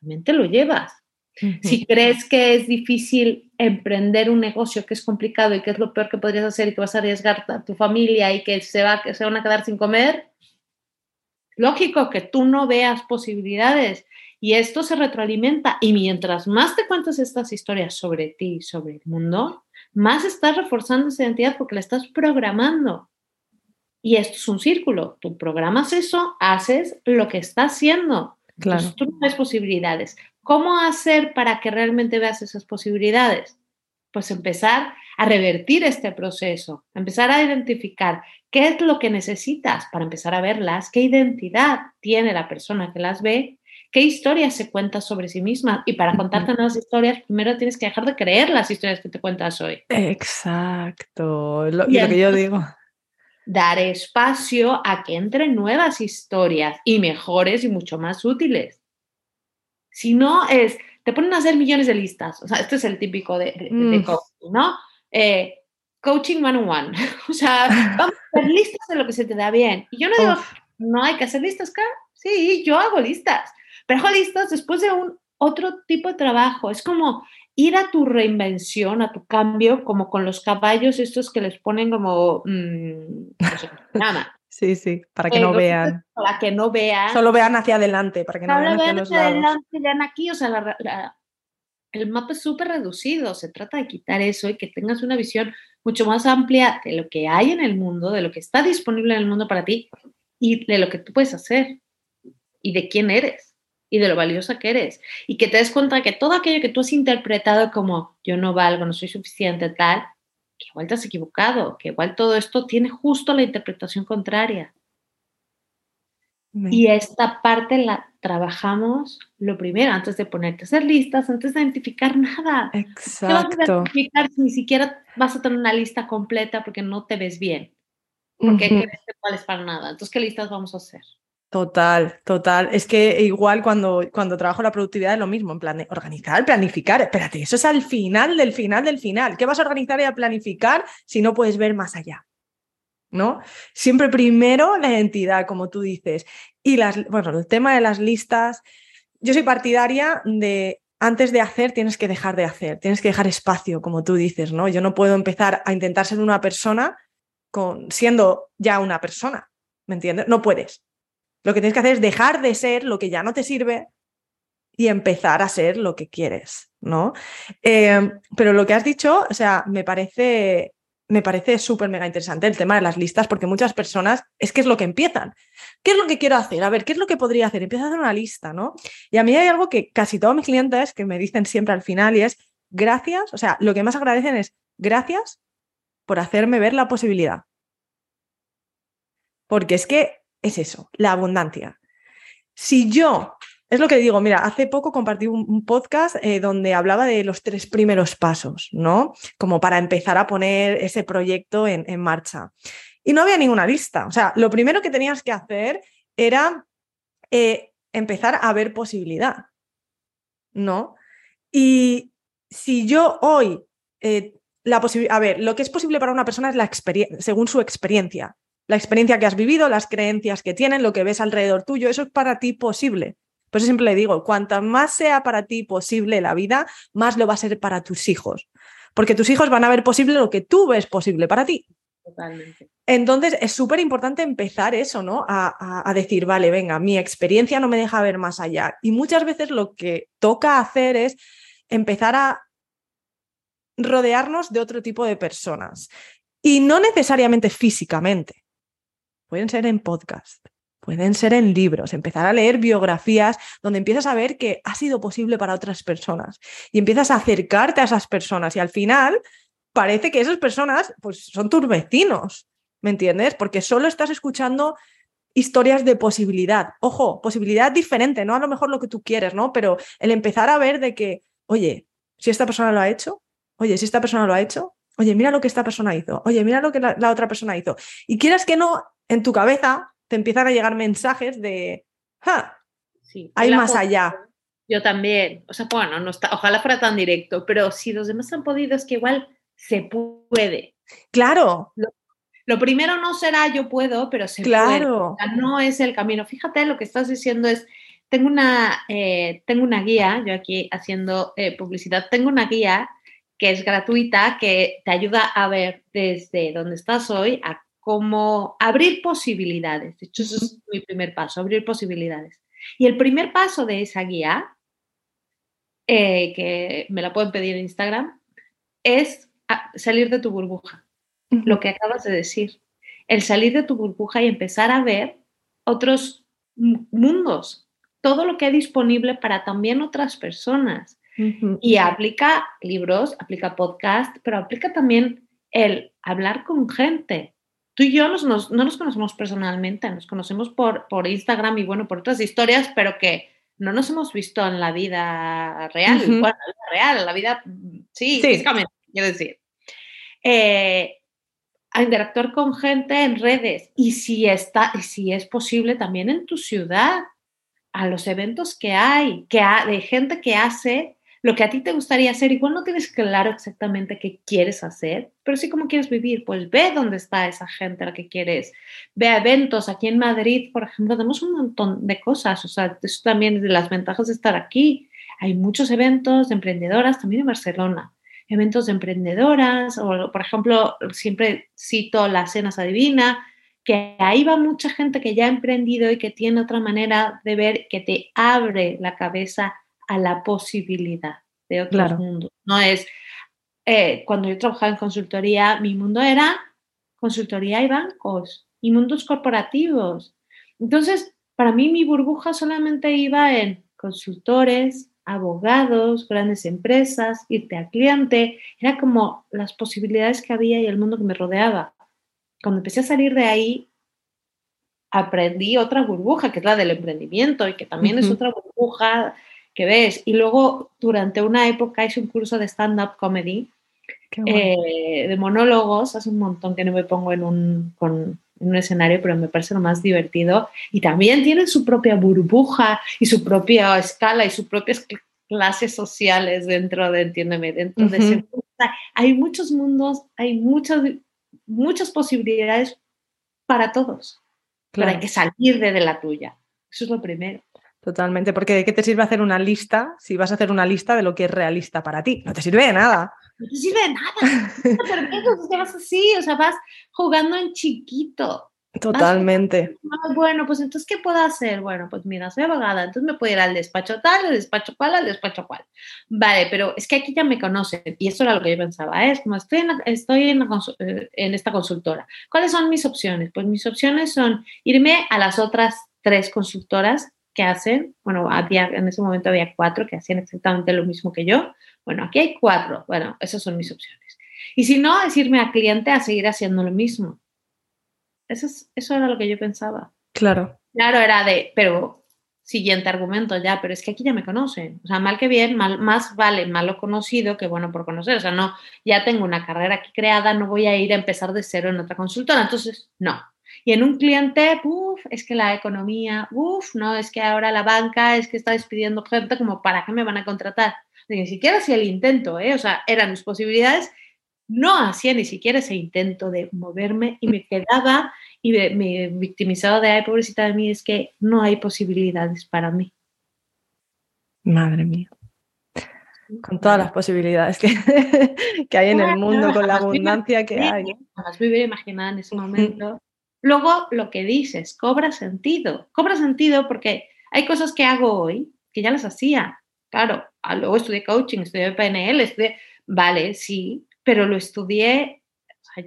también te lo llevas. Si crees que es difícil emprender un negocio que es complicado y que es lo peor que podrías hacer y que vas a arriesgar a tu familia y que se, va, que se van a quedar sin comer, lógico que tú no veas posibilidades y esto se retroalimenta. Y mientras más te cuentas estas historias sobre ti, sobre el mundo, más estás reforzando esa identidad porque la estás programando. Y esto es un círculo. Tú programas eso, haces lo que estás haciendo. Claro. tú no ves posibilidades. ¿Cómo hacer para que realmente veas esas posibilidades? Pues empezar a revertir este proceso, empezar a identificar qué es lo que necesitas para empezar a verlas, qué identidad tiene la persona que las ve qué historias se cuenta sobre sí misma. Y para contarte nuevas historias, primero tienes que dejar de creer las historias que te cuentas hoy. Exacto, lo, lo que yo digo. Dar espacio a que entren nuevas historias y mejores y mucho más útiles. Si no, es, te ponen a hacer millones de listas. O sea, este es el típico de, de, mm. coaching, ¿no? Eh, coaching one on one. [LAUGHS] o sea, [LAUGHS] vamos a hacer listas de lo que se te da bien. Y yo no digo, no hay que hacer listas, claro. Sí, yo hago listas. Pero listas después de un otro tipo de trabajo. Es como ir a tu reinvención, a tu cambio, como con los caballos estos que les ponen como, mmm, no sé [LAUGHS] nada. Sí, sí, para que no vean. Para que no vean. Solo vean hacia adelante, para que no vean hacia los lados. adelante, vean aquí, o sea, el mapa es súper reducido, se trata de quitar eso y que tengas una visión mucho más amplia de lo que hay en el mundo, de lo que está disponible en el mundo para ti y de lo que tú puedes hacer y de quién eres y de lo valiosa que eres. Y que te des cuenta que todo aquello que tú has interpretado como yo no valgo, no soy suficiente, tal, que igual te has equivocado, que igual todo esto tiene justo la interpretación contraria. Y esta parte la trabajamos lo primero, antes de ponerte a hacer listas, antes de identificar nada. Exacto. vas a identificar si ni siquiera vas a tener una lista completa porque no te ves bien? Porque uh crees que no para nada. Entonces, ¿qué listas vamos a hacer? Total, total. Es que igual cuando, cuando trabajo la productividad es lo mismo, en plan de organizar, planificar. Espérate, eso es al final del final del final. ¿Qué vas a organizar y a planificar si no puedes ver más allá? ¿No? Siempre primero la identidad, como tú dices. Y las, bueno, el tema de las listas, yo soy partidaria de antes de hacer tienes que dejar de hacer, tienes que dejar espacio, como tú dices, ¿no? Yo no puedo empezar a intentar ser una persona con, siendo ya una persona, ¿me entiendes? No puedes. Lo que tienes que hacer es dejar de ser lo que ya no te sirve y empezar a ser lo que quieres, ¿no? Eh, pero lo que has dicho, o sea, me parece, me parece súper mega interesante el tema de las listas, porque muchas personas es que es lo que empiezan. ¿Qué es lo que quiero hacer? A ver, ¿qué es lo que podría hacer? Empieza a hacer una lista, ¿no? Y a mí hay algo que casi todos mis clientes que me dicen siempre al final y es gracias, o sea, lo que más agradecen es gracias por hacerme ver la posibilidad. Porque es que es eso, la abundancia. Si yo, es lo que digo, mira, hace poco compartí un, podcast eh, donde hablaba de los tres primeros pasos, ¿no? Como para empezar a poner ese proyecto en, marcha. Y no había ninguna lista. O sea, lo primero que tenías que hacer era eh, empezar a ver posibilidad, ¿no? Y si yo hoy, eh, la posibilidad, a ver, lo que es posible para una persona es la experiencia, según su experiencia la experiencia que has vivido, las creencias que tienen, lo que ves alrededor tuyo, eso es para ti posible. Por eso siempre le digo, cuanto más sea para ti posible la vida, más lo va a ser para tus hijos. Porque tus hijos van a ver posible lo que tú ves posible para ti. Totalmente. Entonces es súper importante empezar eso, ¿no? A, a, decir, vale, venga, mi experiencia no me deja ver más allá. Y muchas veces lo que toca hacer es empezar a rodearnos de otro tipo de personas. Y no necesariamente físicamente pueden ser en podcast, pueden ser en libros, empezar a leer biografías donde empiezas a ver que ha sido posible para otras personas y empiezas a acercarte a esas personas y al final parece que esas personas pues son tus vecinos, ¿me entiendes? Porque solo estás escuchando historias de posibilidad. Ojo, posibilidad diferente, no a lo mejor lo que tú quieres, ¿no? Pero el empezar a ver de que, oye, si esta persona lo ha hecho, oye, si esta persona lo ha hecho, oye, mira lo que esta persona hizo, oye, mira lo que la, otra persona hizo. Y quieras que no, en tu cabeza te empiezan a llegar mensajes de, ¡ja! Sí, hay más allá. Yo también, o sea, bueno, no está, ojalá fuera tan directo, pero si los demás han podido, es que igual se puede. Claro. Lo, primero no será yo puedo, pero se claro. puede. no es el camino. Fíjate, lo que estás diciendo es, tengo una, eh, tengo una guía, yo aquí haciendo eh, publicidad, tengo una guía que es gratuita, que te ayuda a ver desde donde estás hoy a como abrir posibilidades. De hecho, eso es mi primer paso, abrir posibilidades. Y el primer paso de esa guía, eh, que me la pueden pedir en Instagram, es salir de tu burbuja, lo que acabas de decir. El salir de tu burbuja y empezar a ver otros mundos, todo lo que hay disponible para también otras personas. Y aplica libros, aplica podcast, pero aplica también el hablar con gente, tú y yo no nos conocemos personalmente, nos conocemos por, por Instagram y bueno, por otras historias, pero que no nos hemos visto en la vida real, bueno, en la vida real, en la vida, sí, físicamente, quiero decir. Eh, a interactuar con gente en redes y si, está, si es posible también en tu ciudad, a los eventos que hay, que de gente que hace lo que a ti te gustaría hacer. Igual no tienes claro exactamente qué quieres hacer, pero sí cómo quieres vivir. Pues ve dónde está esa gente a la que quieres. Ve a eventos. Aquí en Madrid, por ejemplo, tenemos un montón de cosas. O sea, eso también es de las ventajas de estar aquí. Hay muchos eventos de emprendedoras también en Barcelona. Eventos de emprendedoras, o por ejemplo, siempre cito las cenas adivina, que ahí va mucha gente que ya ha emprendido y que tiene otra manera de ver, que te abre la cabeza a la posibilidad de otros mundos. No es, eh, cuando yo trabajaba en consultoría, mi mundo era consultoría y bancos y mundos corporativos. Entonces, para mí mi burbuja solamente iba en consultores, abogados, grandes empresas, irte al cliente, era como las posibilidades que había y el mundo que me rodeaba. Cuando empecé a salir de ahí, aprendí otra burbuja, que es la del emprendimiento y que también es otra burbuja que ves. Y luego, durante una época, hice un curso de stand-up comedy, eh, de monólogos, hace un montón que no me pongo en un, en un escenario, pero me parece lo más divertido. Y también tienen su propia burbuja y su propia escala y sus propias clases sociales dentro de, entiéndeme, dentro de ese Hay muchos mundos, hay muchas, muchas posibilidades para todos. Pero hay que salir de, de la tuya. Eso es lo primero. Totalmente, porque ¿de qué te sirve hacer una lista si vas a hacer una lista de lo que es realista para ti? No te sirve de nada. No te sirve de nada. [LAUGHS] No te vas así, o sea, vas jugando en chiquito. Totalmente. bueno, pues entonces, ¿qué puedo hacer? Bueno, pues mira, soy abogada, entonces me puedo ir al despacho tal, al despacho cual, al despacho cual. Vale, pero es que aquí ya me conocen y eso era lo que yo pensaba, ¿eh? es como estoy, en, estoy en, eh, en esta consultora. ¿Cuáles son mis opciones? Pues mis opciones son irme a las otras tres consultoras que hacen, bueno, había, en ese momento había cuatro que hacían exactamente lo mismo que yo. Bueno, aquí hay cuatro. Bueno, esas son mis opciones. Y si no, es irme a cliente a seguir haciendo lo mismo. Eso, es, eso era lo que yo pensaba. Claro. Claro, era de, pero siguiente argumento ya, pero es que aquí ya me conocen. O sea, mal que bien, mal, más vale malo conocido que bueno por conocer. O sea, no, ya tengo una carrera aquí creada, no voy a ir a empezar de cero en otra consultora. Entonces, no, y en un cliente, uff, es que la economía, uff, no, es que ahora la banca es que está despidiendo gente, como para qué me van a contratar. Ni siquiera hacía el intento, ¿eh? O sea, eran mis posibilidades. No hacía ni siquiera ese intento de moverme y me quedaba y me, victimizaba de, ay, pobrecita de mí, es que no hay posibilidades para mí. Madre mía con todas las posibilidades que, [LAUGHS] que hay en el mundo, con la abundancia que hay. Jamás me hubiera imaginado en ese momento Luego, lo que dices cobra sentido. Cobra sentido porque hay cosas que hago hoy que ya las hacía. Claro, ah, luego estudié coaching, estudié PNL, estudié, vale, sí, pero lo estudié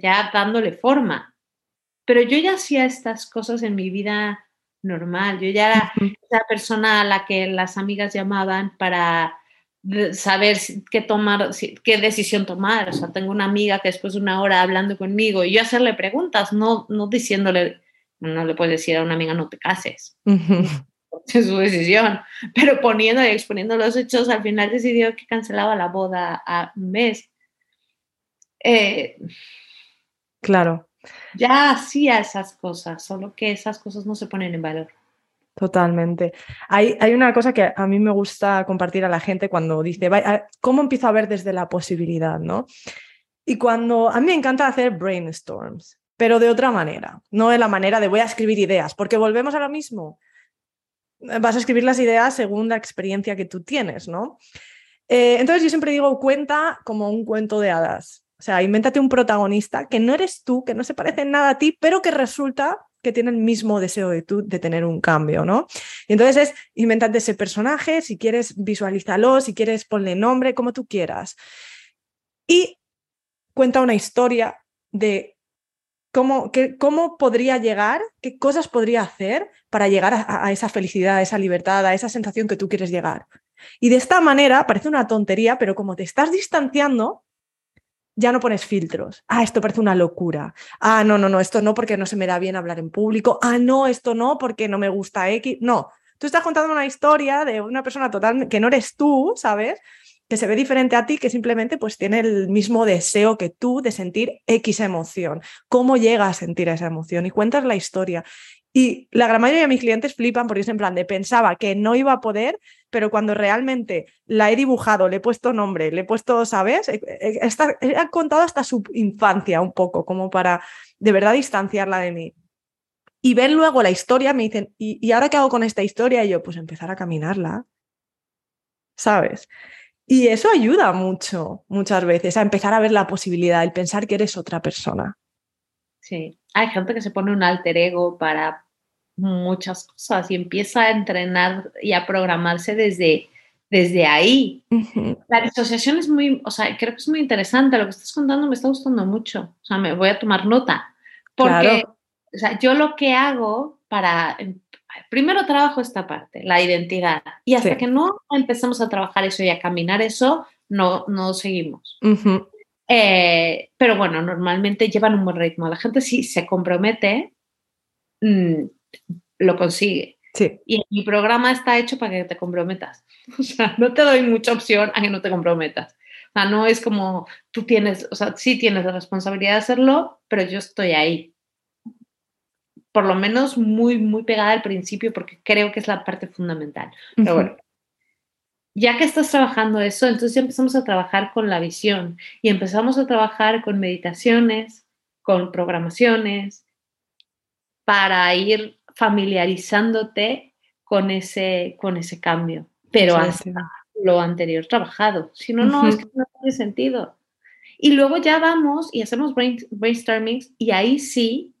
ya dándole forma. Pero yo ya hacía estas cosas en mi vida normal. Yo ya era esa persona a la que las amigas llamaban para saber qué tomar, qué decisión tomar. O sea, tengo una amiga que después de una hora hablando conmigo y yo hacerle preguntas, no, no diciéndole, no le puedes decir a una amiga no te cases. [LAUGHS] Es su decisión. Pero poniendo y exponiendo los hechos, al final decidió que cancelaba la boda a un mes. Eh, claro. Ya hacía esas cosas, solo que esas cosas no se ponen en valor. Totalmente. Hay, hay, una cosa que a mí me gusta compartir a la gente cuando dice, ¿cómo empiezo a ver desde la posibilidad? ¿no? Y cuando a mí me encanta hacer brainstorms, pero de otra manera, no de la manera de voy a escribir ideas, porque volvemos a lo mismo. Vas a escribir las ideas según la experiencia que tú tienes, ¿no? Eh, entonces yo siempre digo, cuenta como un cuento de hadas. O sea, invéntate un protagonista que no eres tú, que no se parece en nada a ti, pero que resulta que tiene el mismo deseo de tú de tener un cambio, ¿no? Y entonces es inventate ese personaje, si quieres visualízalo, si quieres ponle nombre, como tú quieras. Y cuenta una historia de cómo, cómo podría llegar, qué cosas podría hacer para llegar a, a esa felicidad, a esa libertad, a esa sensación que tú quieres llegar. Y de esta manera, parece una tontería, pero como te estás distanciando, ya no pones filtros. Ah, esto parece una locura. Ah, no, no, no, esto no porque no se me da bien hablar en público. Ah, no, esto no porque no me gusta X. No, tú estás contando una historia de una persona total que no eres tú, ¿sabes? Que se ve diferente a ti, que simplemente pues tiene el mismo deseo que tú de sentir X emoción. ¿Cómo llega a sentir esa emoción? Y cuentas la historia. Y la gran mayoría de mis clientes flipan porque es en plan de pensaba que no iba a poder, pero cuando realmente la he dibujado, le he puesto nombre, le he puesto, ¿sabes? He, contado hasta su infancia un poco, como para de verdad distanciarla de mí. Y ven luego la historia, me dicen, ¿y, ¿y ahora qué hago con esta historia? Y yo, pues empezar a caminarla, ¿sabes? Y eso ayuda mucho, muchas veces, a empezar a ver la posibilidad, el pensar que eres otra persona. Sí, hay gente que se pone un alter ego para muchas cosas y empieza a entrenar y a programarse desde, desde ahí. La disociación es muy, o sea, creo que es muy interesante. Lo que estás contando me está gustando mucho. O sea, me voy a tomar nota. Porque, o sea, yo lo que hago para, primero trabajo esta parte, la identidad. Y hasta que no empezamos a trabajar eso y a caminar eso, no, no seguimos. Eh, pero bueno, normalmente llevan un buen ritmo. La gente si se compromete, mm, lo consigue. Sí. Y mi programa está hecho para que te comprometas. [LAUGHS] O sea, no te doy mucha opción a que no te comprometas. O sea, no es como tú tienes, o sea, sí tienes la responsabilidad de hacerlo, pero yo estoy ahí. Por lo menos muy, muy pegada al principio porque creo que es la parte fundamental. Pero bueno, ya que estás trabajando eso, entonces ya empezamos a trabajar con la visión y empezamos a trabajar con meditaciones, con programaciones, para ir familiarizándote con ese, con ese cambio, pero hasta lo anterior trabajado. Si no, no, es que no tiene sentido. Y luego ya vamos y hacemos brainstormings y ahí sí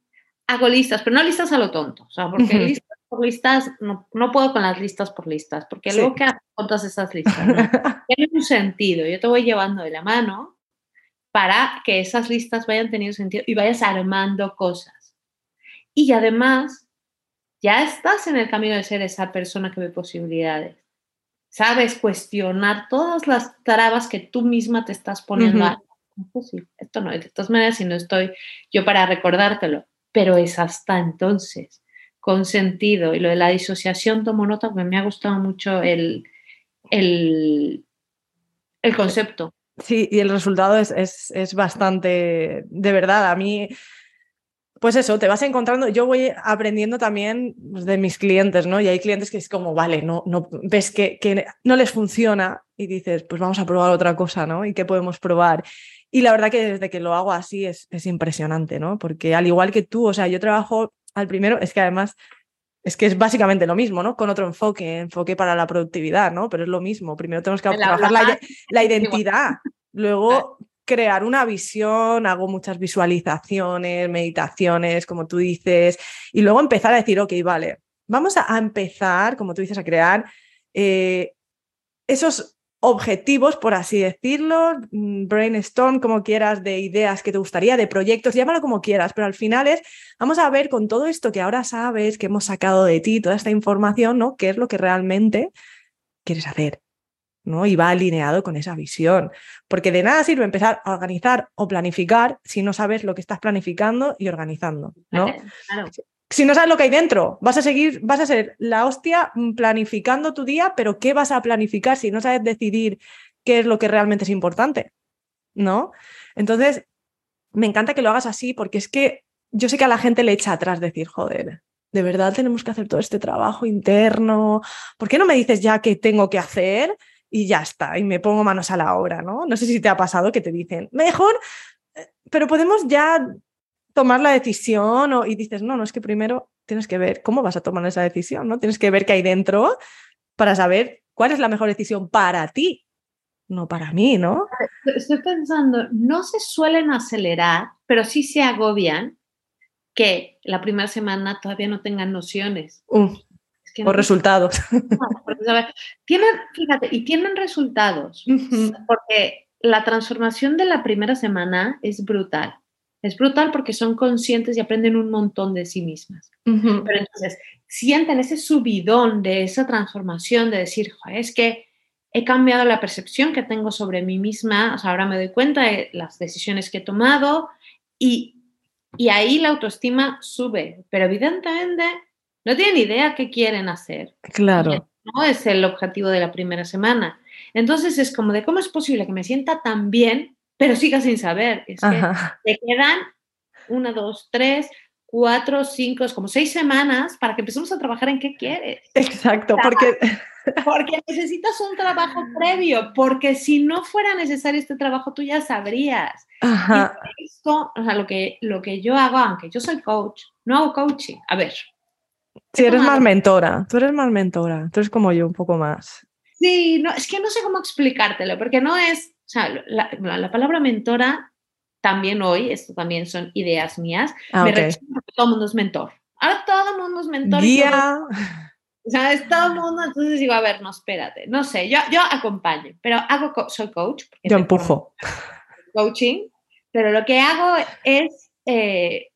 hago listas, pero no listas a lo tonto, o sea, porque listas por listas, no, no, puedo con las listas por listas, porque luego que con todas esas listas, ¿no? [LAUGHS] tiene un sentido, yo te voy llevando de la mano para que esas listas vayan teniendo sentido y vayas armando cosas. Y además, ya estás en el camino de ser esa persona que ve posibilidades. Sabes cuestionar todas las trabas que tú misma te estás poniendo. Esto no, de todas maneras, si no estoy yo para recordártelo, pero es hasta entonces con sentido. Y lo de la disociación tomo nota porque me ha gustado mucho el, el, el concepto. Sí, y el resultado es, es, es, bastante, de verdad, a mí, pues eso, te vas encontrando, yo voy aprendiendo también pues, de mis clientes, ¿no? Y hay clientes que es como, vale, no, no ves que, que no les funciona y dices, pues vamos a probar otra cosa, ¿no? ¿Y qué podemos probar? Y la verdad que desde que lo hago así es, es impresionante, ¿no? Porque al igual que tú, o sea, yo trabajo al primero, es que además es que es básicamente lo mismo, ¿no? Con otro enfoque, enfoque para la productividad, ¿no? Pero es lo mismo. Primero tenemos que trabajar la, la, identidad, luego crear una visión, hago muchas visualizaciones, meditaciones, como tú dices, y luego empezar a decir, ok, vale, vamos a, empezar, como tú dices, a crear eh, esos objetivos, por así decirlo, mm, brainstorm, como quieras, de ideas que te gustaría, de proyectos, llámalo como quieras, pero al final es, vamos a ver con todo esto que ahora sabes, que hemos sacado de ti, toda esta información, ¿no? ¿Qué es lo que realmente quieres hacer? ¿No? Y va alineado con esa visión. Porque de nada sirve empezar a organizar o planificar si no sabes lo que estás planificando y organizando, ¿no? Claro si no sabes lo que hay dentro, vas a seguir, vas a ser la hostia mm, planificando tu día, pero ¿qué vas a planificar si no sabes decidir qué es lo que realmente es importante? ¿No? Entonces, me encanta que lo hagas así porque es que yo sé que a la gente le echa atrás decir, joder, de verdad tenemos que hacer todo este trabajo interno. ¿Por qué no me dices ya qué tengo que hacer? Y ya está, y me pongo manos a la obra, ¿no? No sé si te ha pasado que te dicen, mejor, eh, pero podemos ya tomar la decisión o, y dices, no, no, es que primero tienes que ver cómo vas a tomar esa decisión, ¿no? Tienes que ver qué hay dentro para saber cuál es la mejor decisión para ti, no para mí, ¿no? Estoy pensando, no se suelen acelerar, pero sí se agobian que la primera semana todavía no tengan nociones. O resultados. [LAUGHS] tienen, fíjate, y tienen resultados, porque la transformación de la primera semana es brutal. Es brutal porque son conscientes y aprenden un montón de sí mismas. Pero entonces sienten ese subidón de esa transformación, de decir, es que he cambiado la percepción que tengo sobre mí misma, o sea, ahora me doy cuenta de las decisiones que he tomado y, y ahí la autoestima sube, pero evidentemente no tienen idea qué quieren hacer. Claro. No es el objetivo de la primera semana. Entonces es como de cómo es posible que me sienta tan bien pero siga sin saber. Es que te quedan una, dos, tres, cuatro, cinco, como seis semanas para que empecemos a trabajar en qué quieres. Exacto, porque... [LAUGHS] Porque necesitas un trabajo previo, porque si no fuera necesario este trabajo, tú ya sabrías. Ajá. esto, o sea, lo que, lo que yo hago, aunque yo soy coach, no hago coaching. A ver. Si eres más mentora, tú eres más mentora, tú eres como yo un poco más. Sí, no, es que no sé cómo explicártelo, porque no es o sea, la, palabra mentora también hoy, esto también son ideas mías, Ah, me porque todo el mundo es mentor. Ahora todo el mundo es mentor. Guía. o sea, es todo el mundo, entonces digo, a ver, no, espérate, no sé, yo, yo acompaño, pero hago, co- soy coach. Yo empujo. [LAUGHS] coaching, pero lo que hago es eh,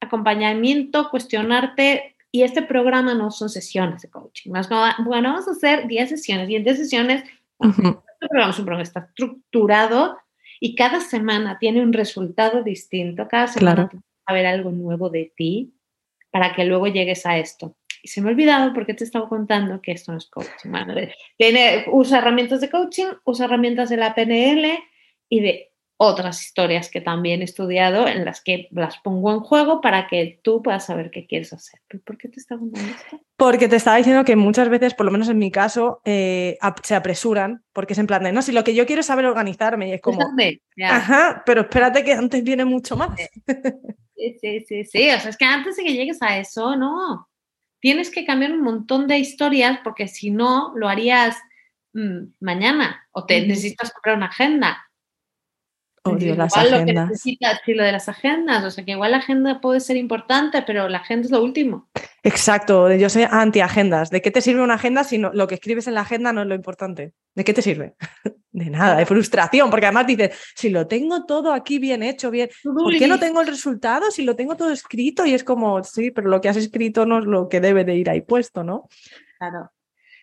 acompañamiento, cuestionarte, y este programa no son sesiones de coaching, más bueno, vamos a hacer 10 sesiones, y en 10 sesiones, Ujú. este programa es un programa está estructurado y cada semana tiene un resultado distinto, cada semana Claro. tienes que saber algo nuevo de ti para que luego llegues a esto. Y se me ha olvidado porque te estaba contando que esto no es coaching. Tiene, usa herramientas de coaching, usa herramientas de la PNL y de otras historias que también he estudiado en las que las pongo en juego para que tú puedas saber qué quieres hacer. ¿Pero ¿Por qué te estaba contando esto? Porque te estaba diciendo que muchas veces, por lo menos en mi caso, eh, se apresuran porque es en plan de, no, si lo que yo quiero es saber organizarme y es como, Fíjate, ajá, pero espérate que antes viene mucho más. Sí, sí, sí, sí. O sea, es que antes de que llegues a eso, no. Tienes que cambiar un montón de historias porque si no, lo harías mm, mañana o te necesitas comprar una agenda. Odio las igual lo que necesitas, sí, lo de las agendas, o sea que igual la agenda puede ser importante, pero la agenda es lo último. Exacto, yo soy anti-agendas. ¿De qué te sirve una agenda si no- lo que escribes en la agenda no es lo importante? ¿De qué te sirve? [LAUGHS] De nada, de frustración, porque además dices, si lo tengo todo aquí bien hecho, bien, ¿por qué no tengo el resultado si lo tengo todo escrito? Y es como, sí, pero lo que has escrito no es lo que debe de ir ahí puesto, ¿no? Claro.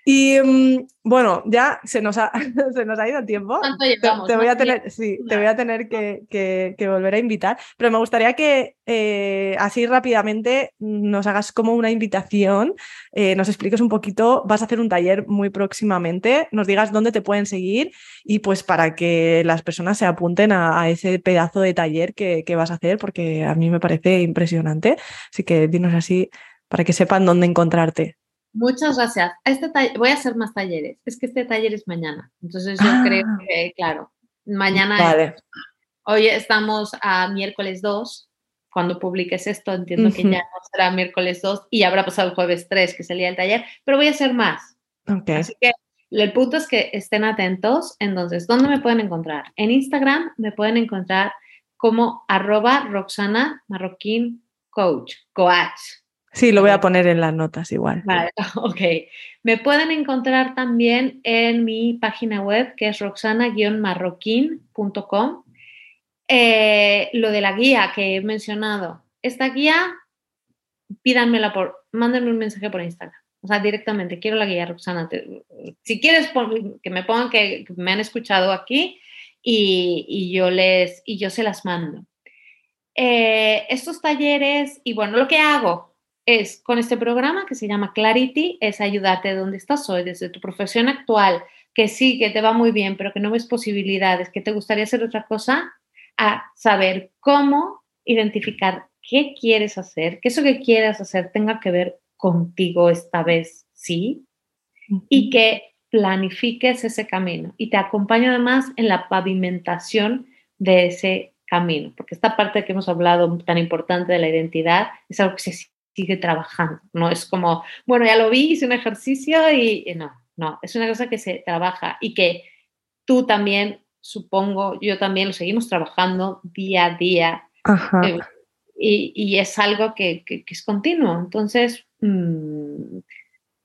Y mm, bueno, ya se nos ha, [LAUGHS] se nos ha ido el tiempo. ¿Cuánto Te, voy a tener, sí, te voy a tener que, que- que volver a invitar, pero me gustaría que eh, así rápidamente nos hagas como una invitación, eh, nos expliques un poquito, vas a hacer un taller muy próximamente, nos digas dónde te pueden seguir y pues para que las personas se apunten a, a ese pedazo de taller que, que vas a hacer, porque a mí me parece impresionante. Así que dinos así para que sepan dónde encontrarte. Muchas gracias. Este voy a hacer más talleres. Es que este taller es mañana. Entonces yo Ah. creo que, claro, mañana es- Vale. Hoy estamos a miércoles 2. Cuando publiques esto, entiendo que ya no será miércoles 2 y habrá pasado el jueves 3, que es el taller, pero voy a hacer más. Ok. Así que el punto es que estén atentos. Entonces, ¿dónde me pueden encontrar? En Instagram me pueden encontrar como arroba Roxana Marroquín Coach, Coach. Sí, lo voy a poner en las notas igual. Vale, [LAUGHS] ok. Me pueden encontrar también en mi página web que es roxana-marroquín.com. Eh, lo de la guía que he mencionado, esta guía, pídanmela por, mándenme un mensaje por Instagram. O sea, directamente, quiero la guía, Roxana. Te- si quieres, pon- que me pongan que, que me han escuchado aquí y, y yo les, y yo se las mando. Eh, estos talleres, y bueno, lo que hago es con este programa que se llama Clarity, es ayudarte de donde estás hoy, desde tu profesión actual, que sí, que te va muy bien, pero que no ves posibilidades, que te gustaría hacer otra cosa, a saber cómo identificar qué quieres hacer, que eso que quieras hacer tenga que ver contigo esta vez, sí, y que planifiques ese camino. Y te acompaño además en la pavimentación de ese camino, porque esta parte que hemos hablado tan importante de la identidad es algo que se sigue trabajando, no es como, bueno, ya lo vi, hice un ejercicio y, y no, no, es una cosa que se trabaja y que tú también, supongo, yo también lo seguimos trabajando día a día Ajá. eh, y, y es algo que, que- que es continuo. Entonces, mm,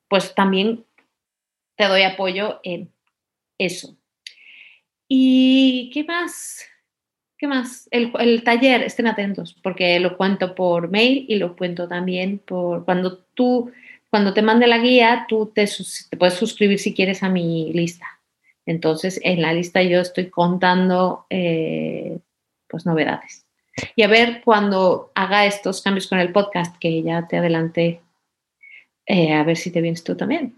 pues también te doy apoyo en eso. ¿Y qué más? ¿Qué más? El, el taller, estén atentos, porque lo cuento por mail y lo cuento también por cuando tú, cuando te mande la guía, tú te, puedes suscribir si quieres a mi lista. Entonces, en la lista yo estoy contando eh, pues novedades. Y a ver cuando haga estos cambios con el podcast, que ya te adelanté, eh, a ver si te vienes tú también.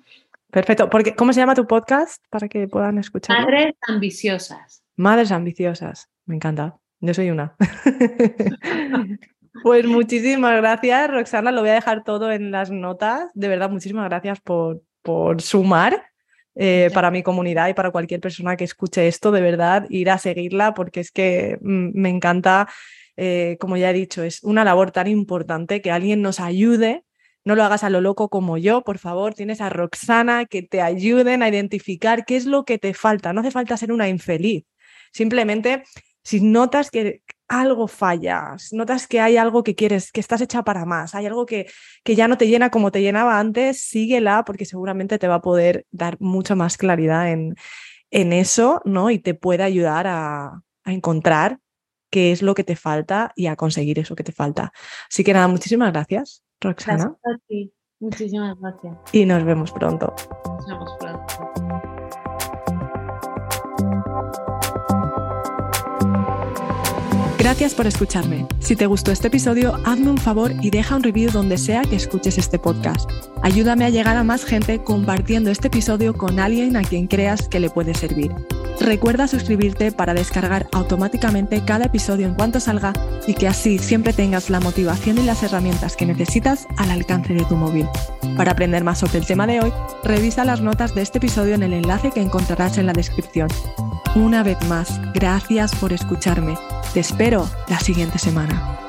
Perfecto. Porque, ¿Cómo se llama tu podcast para que puedan escucharlo? Madres ambiciosas. Madres ambiciosas. Me encanta. Yo soy una. [LAUGHS] Pues muchísimas gracias, Roxana. Lo voy a dejar todo en las notas. De verdad, muchísimas gracias por, por sumar eh, para mi comunidad y para cualquier persona que escuche esto. De verdad, ir a seguirla porque es que mm, me encanta, eh, como ya he dicho, es una labor tan importante que alguien nos ayude. No lo hagas a lo loco como yo, por favor. Tienes a Roxana que te ayuden a identificar qué es lo que te falta. No hace falta ser una infeliz. Simplemente, si notas que, algo falla, notas que hay algo que quieres, que estás hecha para más, hay algo que, que ya no te llena como te llenaba antes, síguela porque seguramente te va a poder dar mucha más claridad en, en eso, ¿no? Y te puede ayudar a, a encontrar qué es lo que te falta y a conseguir eso que te falta. Así que nada, muchísimas gracias, Roxana. Gracias a ti. Muchísimas gracias. Y nos vemos pronto. Nos vemos pronto. Gracias por escucharme. Si te gustó este episodio, hazme un favor y deja un review donde sea que escuches este podcast. Ayúdame a llegar a más gente compartiendo este episodio con alguien a quien creas que le puede servir. Recuerda suscribirte para descargar automáticamente cada episodio en cuanto salga y que así siempre tengas la motivación y las herramientas que necesitas al alcance de tu móvil. Para aprender más sobre el tema de hoy, revisa las notas de este episodio en el enlace que encontrarás en la descripción. Una vez más, gracias por escucharme. Te espero la siguiente semana.